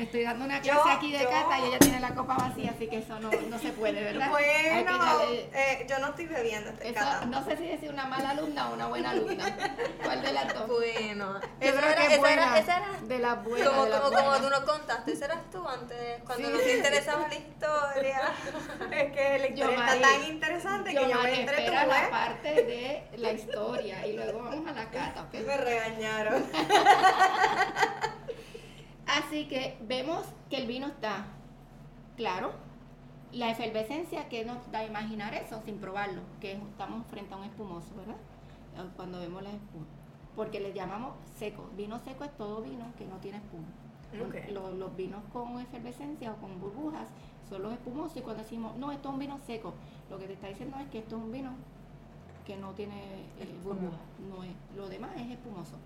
Speaker 4: Estoy dando una clase aquí de cata y ella tiene la copa vacía, así que eso no, no se puede, ¿verdad?
Speaker 3: Bueno, eh, yo no estoy bebiendo este
Speaker 4: eso, No sé si decir una mala alumna o una buena alumna. ¿Cuál de las dos?
Speaker 2: Bueno,
Speaker 4: esa era, esa, era, esa era de las buenas.
Speaker 2: Como,
Speaker 4: la
Speaker 2: como, como, tú nos contaste, esa eras tú antes, cuando sí, nos interesaba la historia.
Speaker 3: es que la historia está tan interesante que yo
Speaker 4: la parte de la historia y luego vamos a la cata, ¿ok?
Speaker 3: Me regañaron.
Speaker 4: Así que vemos que el vino está claro. La efervescencia que nos da a imaginar eso sin probarlo, que estamos frente a un espumoso, ¿verdad? Eh, cuando vemos la espuma. Porque le llamamos seco. Vino seco es todo vino que no tiene espuma. Los, vinos con efervescencia o con burbujas son los espumosos y cuando decimos, no, esto es un vino seco, lo que te está diciendo es que esto es un vino que no tiene eh, burbujas. No es, lo demás es espumoso.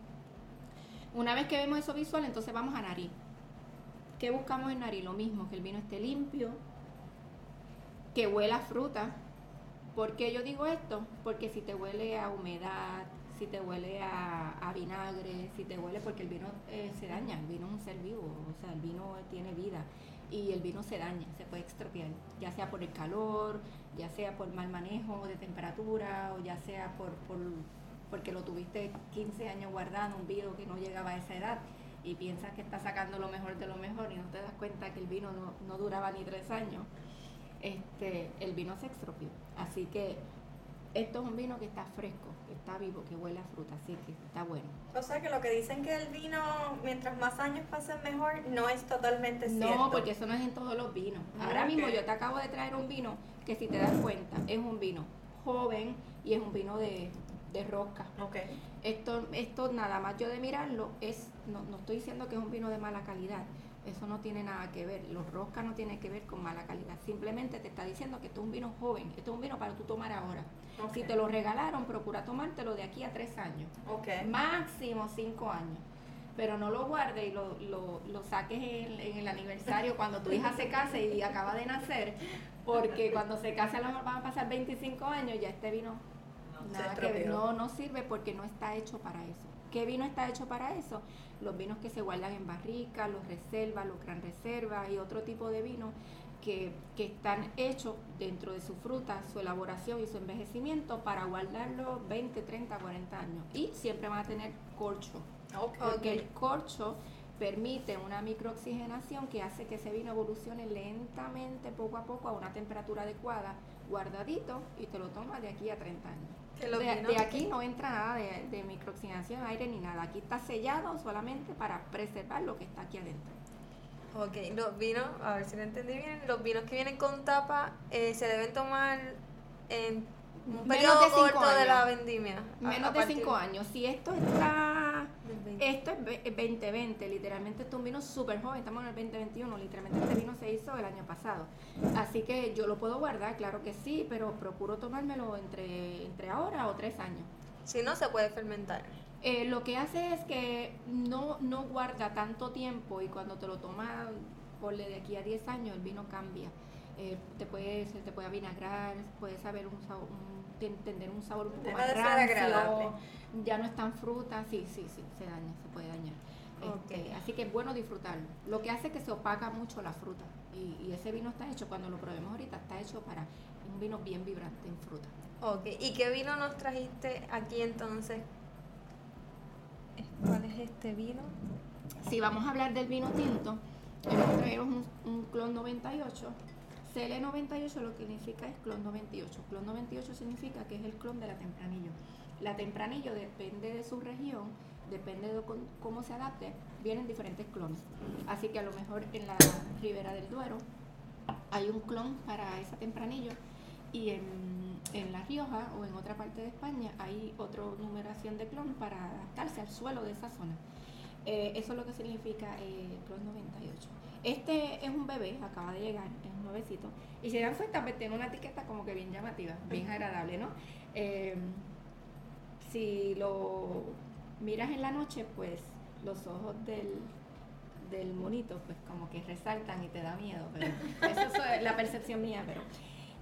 Speaker 4: Una vez que vemos eso visual, entonces vamos a nariz. ¿Qué buscamos en nariz? Lo mismo, que el vino esté limpio, que huela a fruta. ¿Por qué yo digo esto? Porque si te huele a humedad, si te huele a, vinagre, si te huele, porque el vino eh, se daña, el vino es un ser vivo, o sea, el vino tiene vida y el vino se daña, se puede extropiar, ya sea por el calor, ya sea por mal manejo de temperatura o ya sea por, por porque lo tuviste 15 años guardando, un vino que no llegaba a esa edad y piensas que estás sacando lo mejor de lo mejor y no te das cuenta que el vino no, duraba ni tres años, este, el vino se extropió. Así que Esto es un vino que está fresco, que está vivo, que huele a fruta, así que está bueno.
Speaker 3: O sea que lo que dicen que el vino, mientras más años pasen mejor, no es totalmente cierto.
Speaker 4: No, porque eso no es en todos los vinos. Ahora mismo yo te acabo de traer un vino que si te das cuenta, es un vino joven y es un vino de, de rosca.
Speaker 3: Ok.
Speaker 4: Esto, esto nada más yo de mirarlo es, no, no estoy diciendo que es un vino de mala calidad, eso no tiene nada que ver, los roscas no tienen que ver con mala calidad, simplemente te está diciendo que esto es un vino joven, esto es un vino para tú tomar ahora. Si te lo regalaron, procura tomártelo de aquí a tres años, máximo cinco años. Pero no lo guardes y lo, lo, lo saques en, en el aniversario cuando tu hija se case y acaba de nacer, porque cuando se case a lo mejor van a pasar 25 años, ya este vino nada
Speaker 3: Se
Speaker 4: que ver, no, no sirve porque no está hecho para eso. ¿Qué vino está hecho para eso? Los vinos que se guardan en barrica, los reservas, los gran reservas y otro tipo de vinos que, que están hechos dentro de su fruta, su elaboración y su envejecimiento para guardarlo 20, 30, 40 años. Y siempre van a tener corcho, porque el corcho permite una microoxigenación que hace que ese vino evolucione lentamente, poco a poco, a una temperatura adecuada, guardadito, y te lo tomas de aquí a 30 años. De, de aquí no entra nada de, de microoxigenación, aire ni nada. Aquí está sellado solamente para preservar lo que está aquí adentro.
Speaker 2: Ok, los vinos, a ver si lo entendí bien, los vinos que vienen con tapa eh, se deben tomar en un
Speaker 4: Menos
Speaker 2: periodo
Speaker 4: de cinco
Speaker 2: corto de la
Speaker 4: años.
Speaker 2: vendimia.
Speaker 4: Menos
Speaker 2: a
Speaker 4: de 5 años. Si esto está...
Speaker 2: del 20.
Speaker 4: Esto es ve- 2020, literalmente esto es un vino súper joven, estamos en el 2021, literalmente este vino se hizo el año pasado. Así que yo lo puedo guardar, claro que sí, pero procuro tomármelo entre, entre ahora o tres años.
Speaker 2: Si no, se puede fermentar.
Speaker 4: Eh, lo que hace es que no, no guarda tanto tiempo y cuando te lo tomas, por de aquí a 10 años, el vino cambia. Eh, te puede, se te puede avinagrar, puede saber un sabor, un- ten- tener un sabor un poco más rancio, ya no es tan fruta, sí, sí, sí, se daña, se puede dañar. Este, así que es bueno disfrutarlo. Lo que hace es que se opaca mucho la fruta y, y ese vino está hecho, cuando lo probemos ahorita, está hecho para un vino bien vibrante en fruta.
Speaker 2: Ok, ¿y qué vino nos trajiste aquí entonces? ¿Cuál es este vino?
Speaker 4: Si vamos a hablar del vino tinto, hemos traído un, un clon 98. CL98 lo que significa es clon 98. Clon 98 significa que es el clon de la tempranillo. La tempranillo depende de su región, depende de cómo se adapte, vienen diferentes clones. Así que a lo mejor en la ribera del Duero hay un clon para esa tempranillo y en, La Rioja o en otra parte de España hay otra numeración de clon para adaptarse al suelo de esa zona. Eh, eso es lo que significa eh, Clon 98. Este es un bebé, acaba de llegar, un nuevecito. Y si dan cuenta, pues tiene una etiqueta como que bien llamativa, bien agradable, ¿no? Eh, si lo miras en la noche, pues los ojos del, del monito, pues como que resaltan y te da miedo. Pero eso es la percepción mía, pero.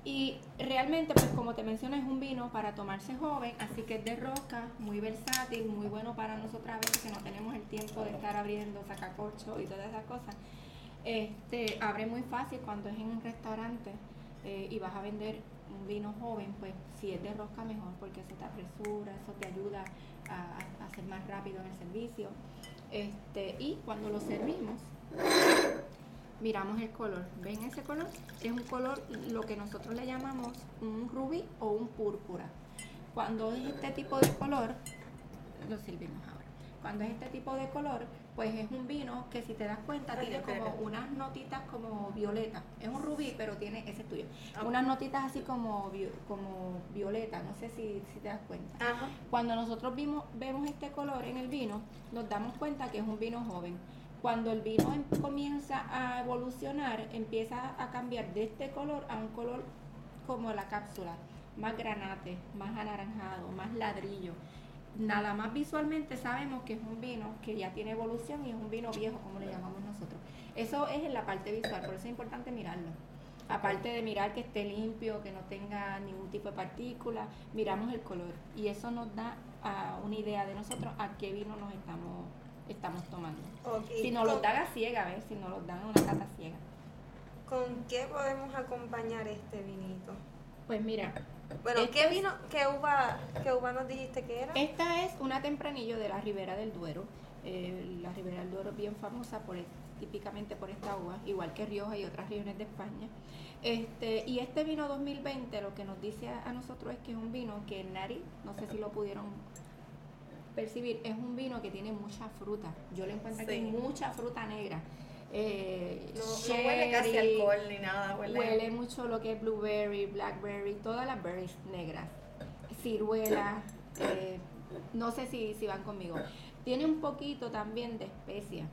Speaker 4: Y realmente, pues como te mencioné, es un vino para tomarse joven, así que es de roca, muy versátil, muy bueno para nosotras a veces que no tenemos el tiempo de estar abriendo sacacorcho y todas esas cosas. Este, abre muy fácil cuando es en un restaurante eh, y vas a vender un vino joven, pues si es de rosca mejor, porque eso te apresura, eso te ayuda a, a hacer más rápido el servicio. Este, y cuando lo servimos, miramos el color. ¿Ven ese color? Es un color, lo que nosotros le llamamos un rubí o un púrpura. Cuando es este tipo de color, lo servimos ahora. Cuando es este tipo de color, pues es un vino que si te das cuenta
Speaker 3: Ay,
Speaker 4: tiene como unas notitas como violeta. Es un rubí, pero tiene, ese es tuyo. Unas notitas así como, como violeta, no sé si, si te das cuenta.
Speaker 3: Ajá.
Speaker 4: Cuando nosotros vimos, vemos este color en el vino, nos damos cuenta que es un vino joven. Cuando el vino em- comienza a evolucionar, empieza a cambiar de este color a un color como la cápsula, más granate, más anaranjado, más ladrillo. Nada más visualmente sabemos que es un vino que ya tiene evolución y es un vino viejo, como le llamamos nosotros. Eso es en la parte visual, por eso es importante mirarlo. Aparte de mirar que esté limpio, que no tenga ningún tipo de partícula, miramos el color y eso nos da ah, una idea de nosotros a qué vino nos estamos, estamos tomando. Si nos
Speaker 2: ¿con-
Speaker 4: dan a ciega. Si nos los dan a una cata ciega.
Speaker 2: ¿Con qué podemos acompañar este vinito?
Speaker 4: Pues mira,
Speaker 2: Bueno,
Speaker 4: Este
Speaker 2: ¿qué vino, qué uva, qué uva nos dijiste que era?
Speaker 4: esta es una tempranillo de la Ribera del Duero. Eh, la Ribera del Duero es bien famosa por el, típicamente por esta uva, igual que Rioja y otras regiones de España. Este, y este vino 2020 lo que nos dice a, nosotros es que es un vino que Nari, no sé si lo pudieron percibir, es un vino que tiene mucha fruta. Yo le encuentro aquí mucha fruta negra.
Speaker 3: Eh, no, huele casi alcohol ni nada.
Speaker 4: Huele. huele mucho lo que es blueberry, blackberry, todas las berries negras. Ciruela, eh, no sé si, si van conmigo. Tiene un poquito también de especia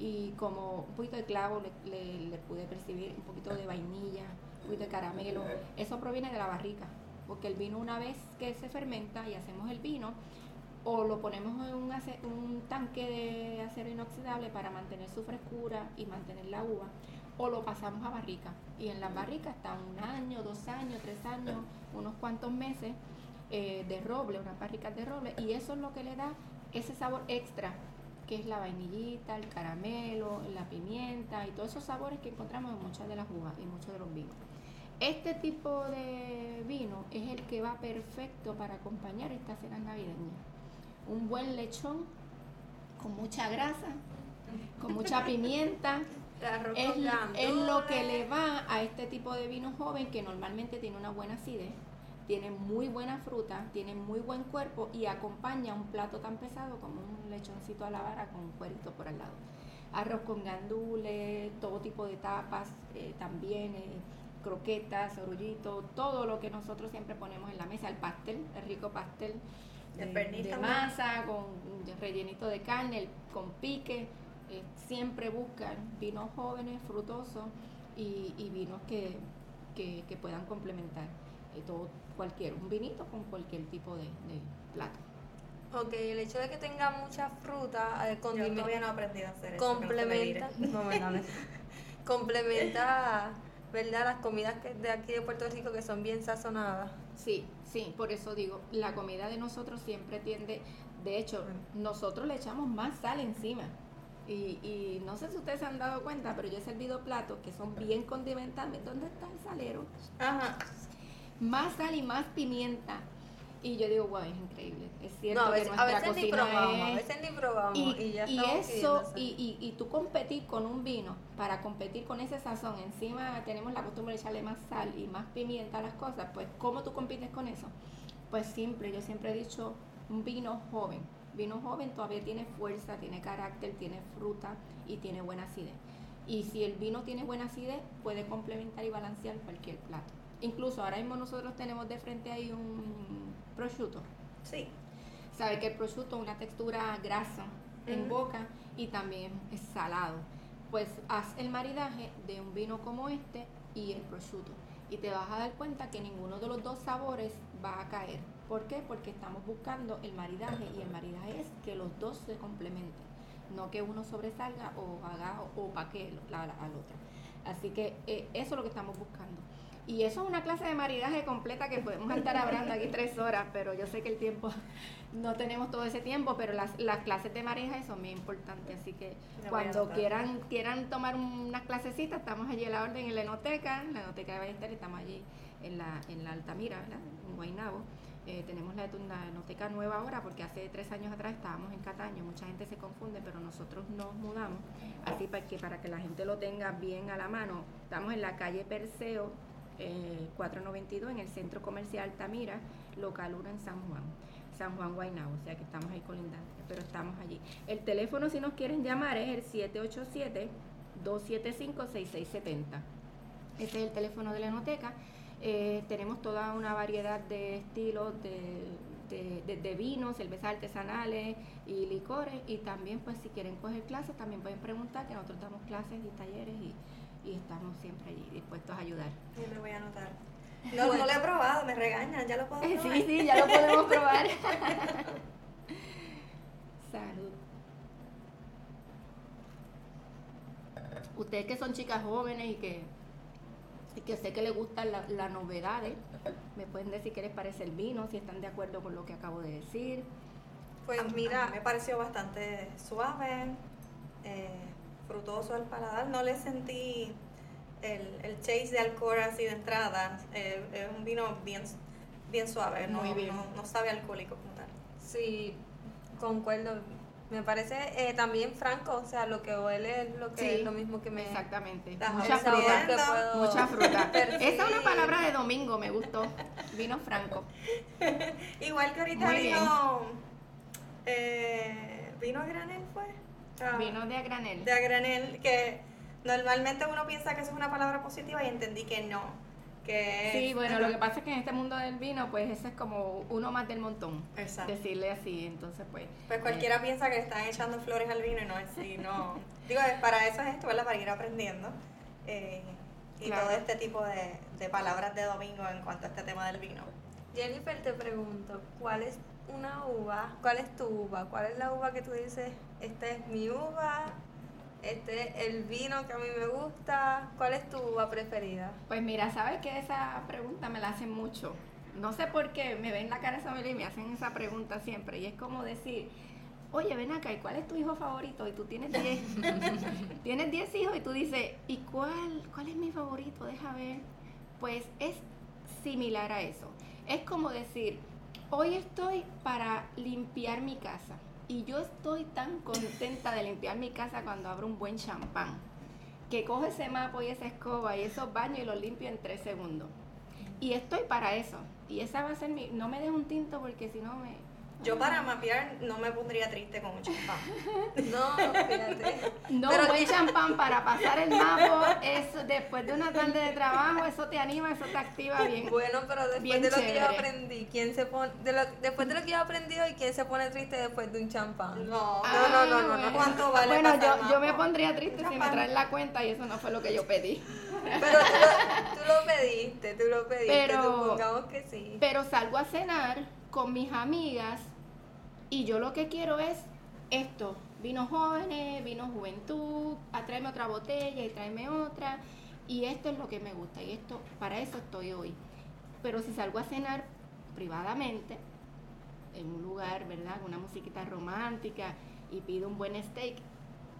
Speaker 4: y como un poquito de clavo le, pude percibir, un poquito de vainilla, un poquito de caramelo. Eso proviene de la barrica, porque el vino una vez que se fermenta y hacemos el vino, o lo ponemos en un, un tanque de acero inoxidable para mantener su frescura y mantener la uva, o lo pasamos a barrica. Y en las barricas está un año, dos años, tres años, unos cuantos meses eh, de roble, unas barricas de roble, y eso es lo que le da ese sabor extra que es la vainillita, el caramelo, la pimienta y todos esos sabores que encontramos en muchas de las uvas y muchos de los vinos. Este tipo de vino es el que va perfecto para acompañar esta cena navideña. Un buen lechón con mucha grasa, con mucha pimienta. es, es lo que le va a este tipo de vino joven que normalmente tiene una buena acidez tiene muy buena fruta, tiene muy buen cuerpo y acompaña un plato tan pesado como un lechoncito a la vara con un cuerito por al lado. Arroz con gandules, todo tipo de tapas, eh, también eh, croquetas, orullitos, todo lo que nosotros siempre ponemos en la mesa, el pastel, el rico pastel de, masa con rellenito de carne, con pique, eh, siempre buscan vinos jóvenes, frutosos y, vinos que, que puedan complementar todo cualquier, un vinito con cualquier tipo de, plato.
Speaker 2: Ok, el hecho de que tenga mucha fruta,
Speaker 3: eh, Yo todavía no he aprendido a hacer
Speaker 2: complementa, complementa, ¿verdad? Las comidas de aquí de Puerto Rico que son bien sazonadas.
Speaker 4: Sí, sí, por eso digo, la comida de nosotros siempre tiende, de hecho, nosotros le echamos más sal encima. Y, y, no sé si ustedes se han dado cuenta, pero yo he servido platos que son bien condimentados. ¿Dónde está el salero? Ajá más sal y más pimienta. Y yo digo, wow, es increíble. Es cierto
Speaker 2: a veces, que nuestra cocina ni probamos, a veces ni probamos.
Speaker 4: Y, y, eso, y, y, tú competir con un vino, para competir con ese sazón, encima tenemos la costumbre de echarle más sal y más pimienta a las cosas, pues ¿cómo tú compites con eso? Pues simple, yo siempre he dicho, un vino joven. Vino joven todavía tiene fuerza, tiene carácter, tiene fruta y tiene buena acidez. Y si el vino tiene buena acidez, puede complementar y balancear cualquier plato. Incluso ahora mismo nosotros tenemos de frente ahí un prosciutto.
Speaker 3: Sí.
Speaker 4: Sabe que el prosciutto es una textura grasa en boca y también es salado. Pues haz el maridaje de un vino como este y el prosciutto. Y te vas a dar cuenta que ninguno de los dos sabores va a caer. ¿Por qué? Porque estamos buscando el maridaje y el maridaje es que los dos se complementen, no que uno sobresalga o haga o opaque al otro. Así que eh, eso es lo que estamos buscando. Y eso es una clase de maridaje completa que podemos estar hablando aquí tres horas, pero yo sé que el tiempo, no tenemos todo ese tiempo, pero las, las clases de maridaje son muy importantes, así que cuando quieran quieran tomar unas clasecitas, estamos allí en la orden en la enoteca, en la enoteca de Ballester, estamos allí en la, en la Altamira, en Guaynabo. Eh, tenemos la, la enoteca nueva ahora porque hace tres años atrás estábamos en Cataño, mucha gente se confunde, pero nosotros nos mudamos, así para que, para que la gente lo tenga bien a la mano. Estamos en la calle Perseo, 492 eh, en el Centro Comercial Tamira, local 1 en San Juan. San Juan Guaynabo, o sea que estamos ahí colindantes, pero estamos allí. El teléfono si nos quieren llamar es el 787-275-6670. Ese es el teléfono de la enoteca. Eh, tenemos toda una variedad de estilos de, de, vinos, cervezas artesanales y licores. Y también, pues, si quieren coger clases, también pueden preguntar, que nosotros damos clases y talleres y y estamos siempre allí dispuestos a ayudar.
Speaker 3: Sí, me voy a anotar. No, no lo he probado, me regañan, ya lo puedo probar.
Speaker 4: Sí, sí, ya lo podemos probar. Salud. Ustedes que son chicas jóvenes y que, y que sé que les gustan las la novedades, me pueden decir qué les parece el vino, si están de acuerdo con lo que acabo de decir.
Speaker 3: Pues mira, me pareció bastante suave. Eh, frutoso al paladar. No le sentí el, el chase de alcohol así de entrada. Eh, es un vino bien, bien suave, no, No, sabe alcohólico como tal.
Speaker 2: Sí, concuerdo. Me parece eh, también franco, o sea, lo que huele es lo que
Speaker 4: Sí,
Speaker 2: es lo mismo que me...
Speaker 4: Exactamente. Mucha fruta.
Speaker 2: que puedo
Speaker 4: Mucha fruta. Esa es una palabra de domingo, me gustó. Vino franco.
Speaker 3: Igual que ahorita
Speaker 4: Muy
Speaker 3: vino. Eh, ¿Vino a granel fue? Ah,
Speaker 4: Vino de a granel.
Speaker 3: De a granel, que normalmente uno piensa que eso es una palabra positiva y entendí que no. Que
Speaker 4: Sí,
Speaker 3: es-
Speaker 4: bueno, lo que pasa es que en este mundo del vino, pues ese es como uno más del montón.
Speaker 3: Exacto.
Speaker 4: Decirle así, entonces pues.
Speaker 3: Pues cualquiera piensa que le están echando flores al vino y no es así, no. Digo, es- para eso es esto, ¿verdad? Para ir aprendiendo. eh, y
Speaker 4: Claro.
Speaker 3: todo este tipo de, de palabras de domingo en cuanto a este tema del vino.
Speaker 2: Jennifer, te pregunto, ¿cuál es una uva? ¿Cuál es tu uva? ¿Cuál es la uva que tú dices, esta es mi uva? Este es el vino que a mí me gusta. ¿Cuál es tu uva preferida?
Speaker 4: Pues mira, sabes que esa pregunta me la hacen mucho. No sé por qué me ven la cara de sommelier y me hacen esa pregunta siempre. Y es como decir, oye, ven acá, ¿y cuál es tu hijo favorito? Y tú tienes 10. tienes 10 hijos y tú dices, ¿y cuál, cuál es mi favorito? Deja ver. Pues es similar a eso. Es como decir, hoy estoy para limpiar mi casa. Y yo estoy tan contenta de limpiar mi casa cuando abro un buen champán que coge ese mapa y esa escoba y esos baños y los limpio en tres segundos. Y estoy para eso. Y esa va a ser mi... No me des un tinto porque si no me...
Speaker 3: Yo para mapear no me pondría triste con un champán.
Speaker 2: No, fíjate.
Speaker 4: No,
Speaker 2: Pero
Speaker 4: buen champán para pasar el mapa, eso después de una tarde de trabajo, eso te anima, eso te activa bien.
Speaker 2: Bueno, pero después
Speaker 4: Bien
Speaker 2: de lo que yo aprendí, ¿quién se pone, de lo, después de lo que yo he aprendido y quién se pone triste después de un champán?
Speaker 3: No,
Speaker 4: Ah,
Speaker 2: no, no, no, no.
Speaker 4: bueno.
Speaker 3: ¿Cuánto vale
Speaker 4: Bueno,
Speaker 3: pasar
Speaker 4: yo, yo me pondría triste si me traen la cuenta y eso no fue lo que yo pedí.
Speaker 2: Pero tú lo, tú lo pediste, tú lo pediste,
Speaker 4: Pero-
Speaker 2: supongamos que sí.
Speaker 4: Pero salgo a cenar con mis amigas y yo lo que quiero es esto, vinos jóvenes, vino juventud, tráeme otra botella y tráeme otra y esto es lo que me gusta y esto para eso estoy hoy. Pero si salgo a cenar privadamente en un lugar, ¿verdad? Una musiquita romántica y pido un buen steak,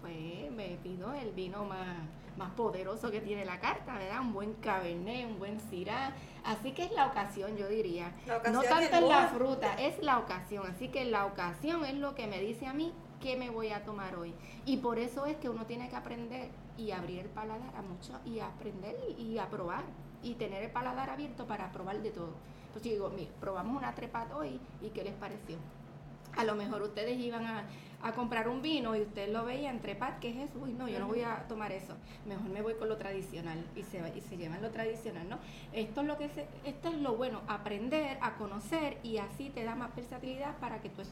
Speaker 4: pues me pido el vino más, más poderoso que tiene la carta, ¿verdad? Un buen cabernet, un buen syrah. Así que es la ocasión, yo diría. No tanto es la fruta, es la ocasión. Así que la ocasión es lo que me dice a mí qué me voy a tomar hoy. Y por eso es que uno tiene que aprender y abrir el paladar a mucho y aprender y, y a probar y tener el paladar abierto para probar de todo. Entonces yo digo, mira, probamos una trepat hoy y qué les pareció. A lo mejor ustedes iban a, a comprar un vino y ustedes lo veían trepat, ¿qué es eso? Uy, no, yo no voy a tomar eso. Mejor me voy con lo tradicional y se, va- y se llevan lo tradicional, ¿no? Esto es lo que se, esto es lo bueno, aprender a conocer y así te da más versatilidad para que tú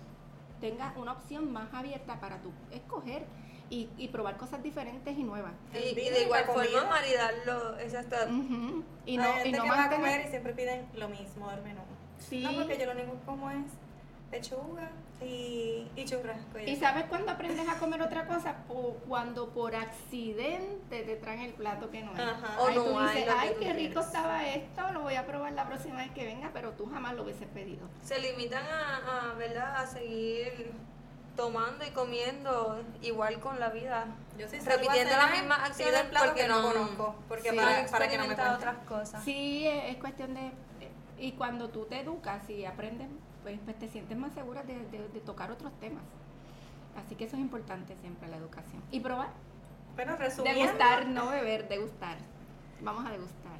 Speaker 4: tengas una opción más abierta para tú escoger y, y probar cosas diferentes y nuevas.
Speaker 2: Y, de igual forma maridarlo, exacto.
Speaker 4: Ujú. Y no,
Speaker 3: Hay
Speaker 4: y no
Speaker 3: que va a comer y siempre piden lo mismo del menú.
Speaker 4: Sí.
Speaker 3: No, porque yo lo único como es pechuga y, y churrasco.
Speaker 4: ¿Y sabes cuándo aprendes a comer otra cosa? Po- cuando por accidente te traen el plato que no es.
Speaker 3: Ajá.
Speaker 2: O
Speaker 4: tú
Speaker 2: no hay
Speaker 4: dices,
Speaker 2: que
Speaker 4: ay,
Speaker 2: tú
Speaker 4: qué rico
Speaker 2: quieres".
Speaker 4: estaba esto, lo voy a probar la próxima vez que venga, pero tú jamás lo hubieses pedido.
Speaker 2: Se limitan a, a, ¿verdad? a seguir tomando y comiendo igual con la vida.
Speaker 3: Yo sí
Speaker 2: repitiendo las mismas acciones
Speaker 3: plato
Speaker 2: porque
Speaker 3: que no,
Speaker 2: no-
Speaker 3: conozco. Porque
Speaker 2: Sí,
Speaker 3: para, para que no me cuenten.
Speaker 2: otras cosas.
Speaker 4: Sí, es, es cuestión de... Y cuando tú te educas y aprendes, pues, pues te sientes más segura de, de- de tocar otros temas. Así que eso es importante siempre, la educación. Y probar.
Speaker 3: Bueno, resumiendo,
Speaker 4: Degustar, no beber, degustar. Vamos a degustar.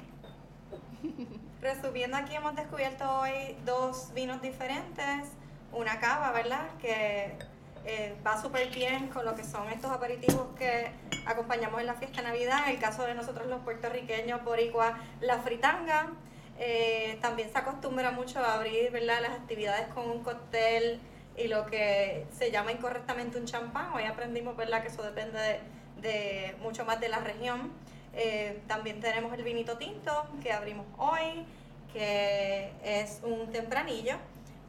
Speaker 3: resumiendo aquí hemos descubierto hoy dos vinos diferentes, una cava, ¿verdad? Que eh, va súper bien con lo que son estos aperitivos que acompañamos en la fiesta de Navidad. En el caso de nosotros los puertorriqueños, boricua, la fritanga. Eh, también se acostumbra mucho a abrir, ¿verdad? Las actividades con un cóctel y lo que se llama incorrectamente un champán. Hoy aprendimos, ¿verdad? Que eso depende de, de mucho más de la región. Eh, también tenemos el vinito tinto que abrimos hoy, que es un tempranillo,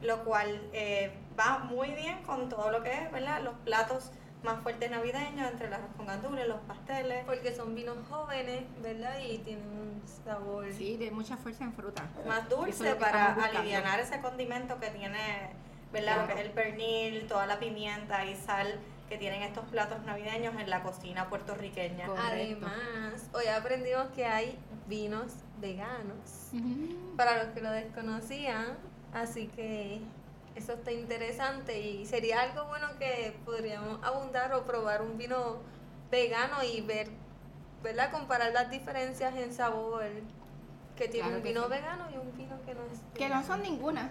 Speaker 3: lo cual eh, va muy bien con todo lo que es, ¿verdad? Los platos más fuertes navideños, entre el arroz con gandules, los pasteles.
Speaker 2: Porque son vinos jóvenes, ¿verdad? Y tienen un sabor.
Speaker 4: Sí, de mucha fuerza en fruta.
Speaker 3: más
Speaker 4: es
Speaker 3: dulce para aliviar ese condimento que tiene, ¿verdad? Lo que es el pernil, toda la pimienta y sal que tienen estos platos navideños en la cocina puertorriqueña.
Speaker 4: Correcto.
Speaker 2: Además, hoy aprendimos que hay vinos veganos. Para los que lo desconocían, así que eso está interesante y sería algo bueno que podríamos abundar o probar un vino vegano y ver, ¿verdad? Comparar las diferencias en sabor que tiene un vino vegano y un vino que no es.
Speaker 4: Que no son ninguna.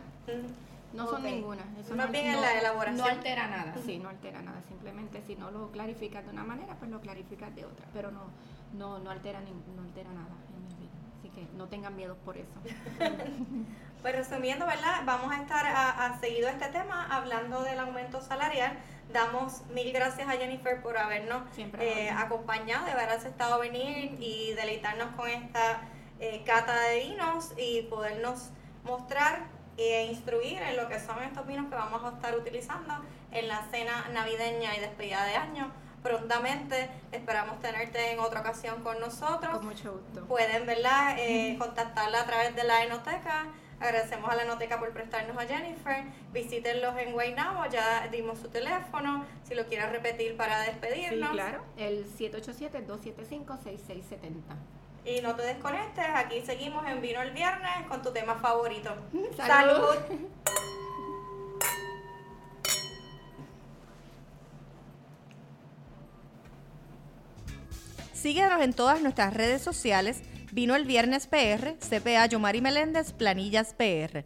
Speaker 4: No son ninguna.
Speaker 3: Eso Más bien en la elaboración.
Speaker 4: No altera nada, sí, no altera nada. Simplemente si no lo clarificas de una manera, pues lo clarificas de otra. Pero no, no, no, altera, no altera nada en el vino. Así que no tengan miedo por eso.
Speaker 3: pues resumiendo, ¿verdad? Vamos a estar a, a seguido este tema hablando del aumento salarial. Damos mil gracias a Jennifer por habernos eh, acompañado, de haber aceptado venir y deleitarnos con esta eh, cata de vinos y podernos mostrar e instruir en lo que son estos vinos que vamos a estar utilizando en la cena navideña y despedida de año. Prontamente esperamos tenerte en otra ocasión con nosotros.
Speaker 4: Con mucho gusto.
Speaker 3: Pueden ¿verdad? Eh, contactarla a través de la enoteca. Agradecemos a la enoteca por prestarnos a Jennifer. Visítenlos en Guaynabo, ya dimos su teléfono. Si lo quieres repetir para despedirnos.
Speaker 4: Sí, claro, el 787-275-6670.
Speaker 3: Y no te desconectes, aquí seguimos en Vino el Viernes con tu tema favorito.
Speaker 4: Salud.
Speaker 3: Síguenos en todas nuestras redes sociales. Vino el Viernes PR, CPA Yomari Meléndez, Planillas PR.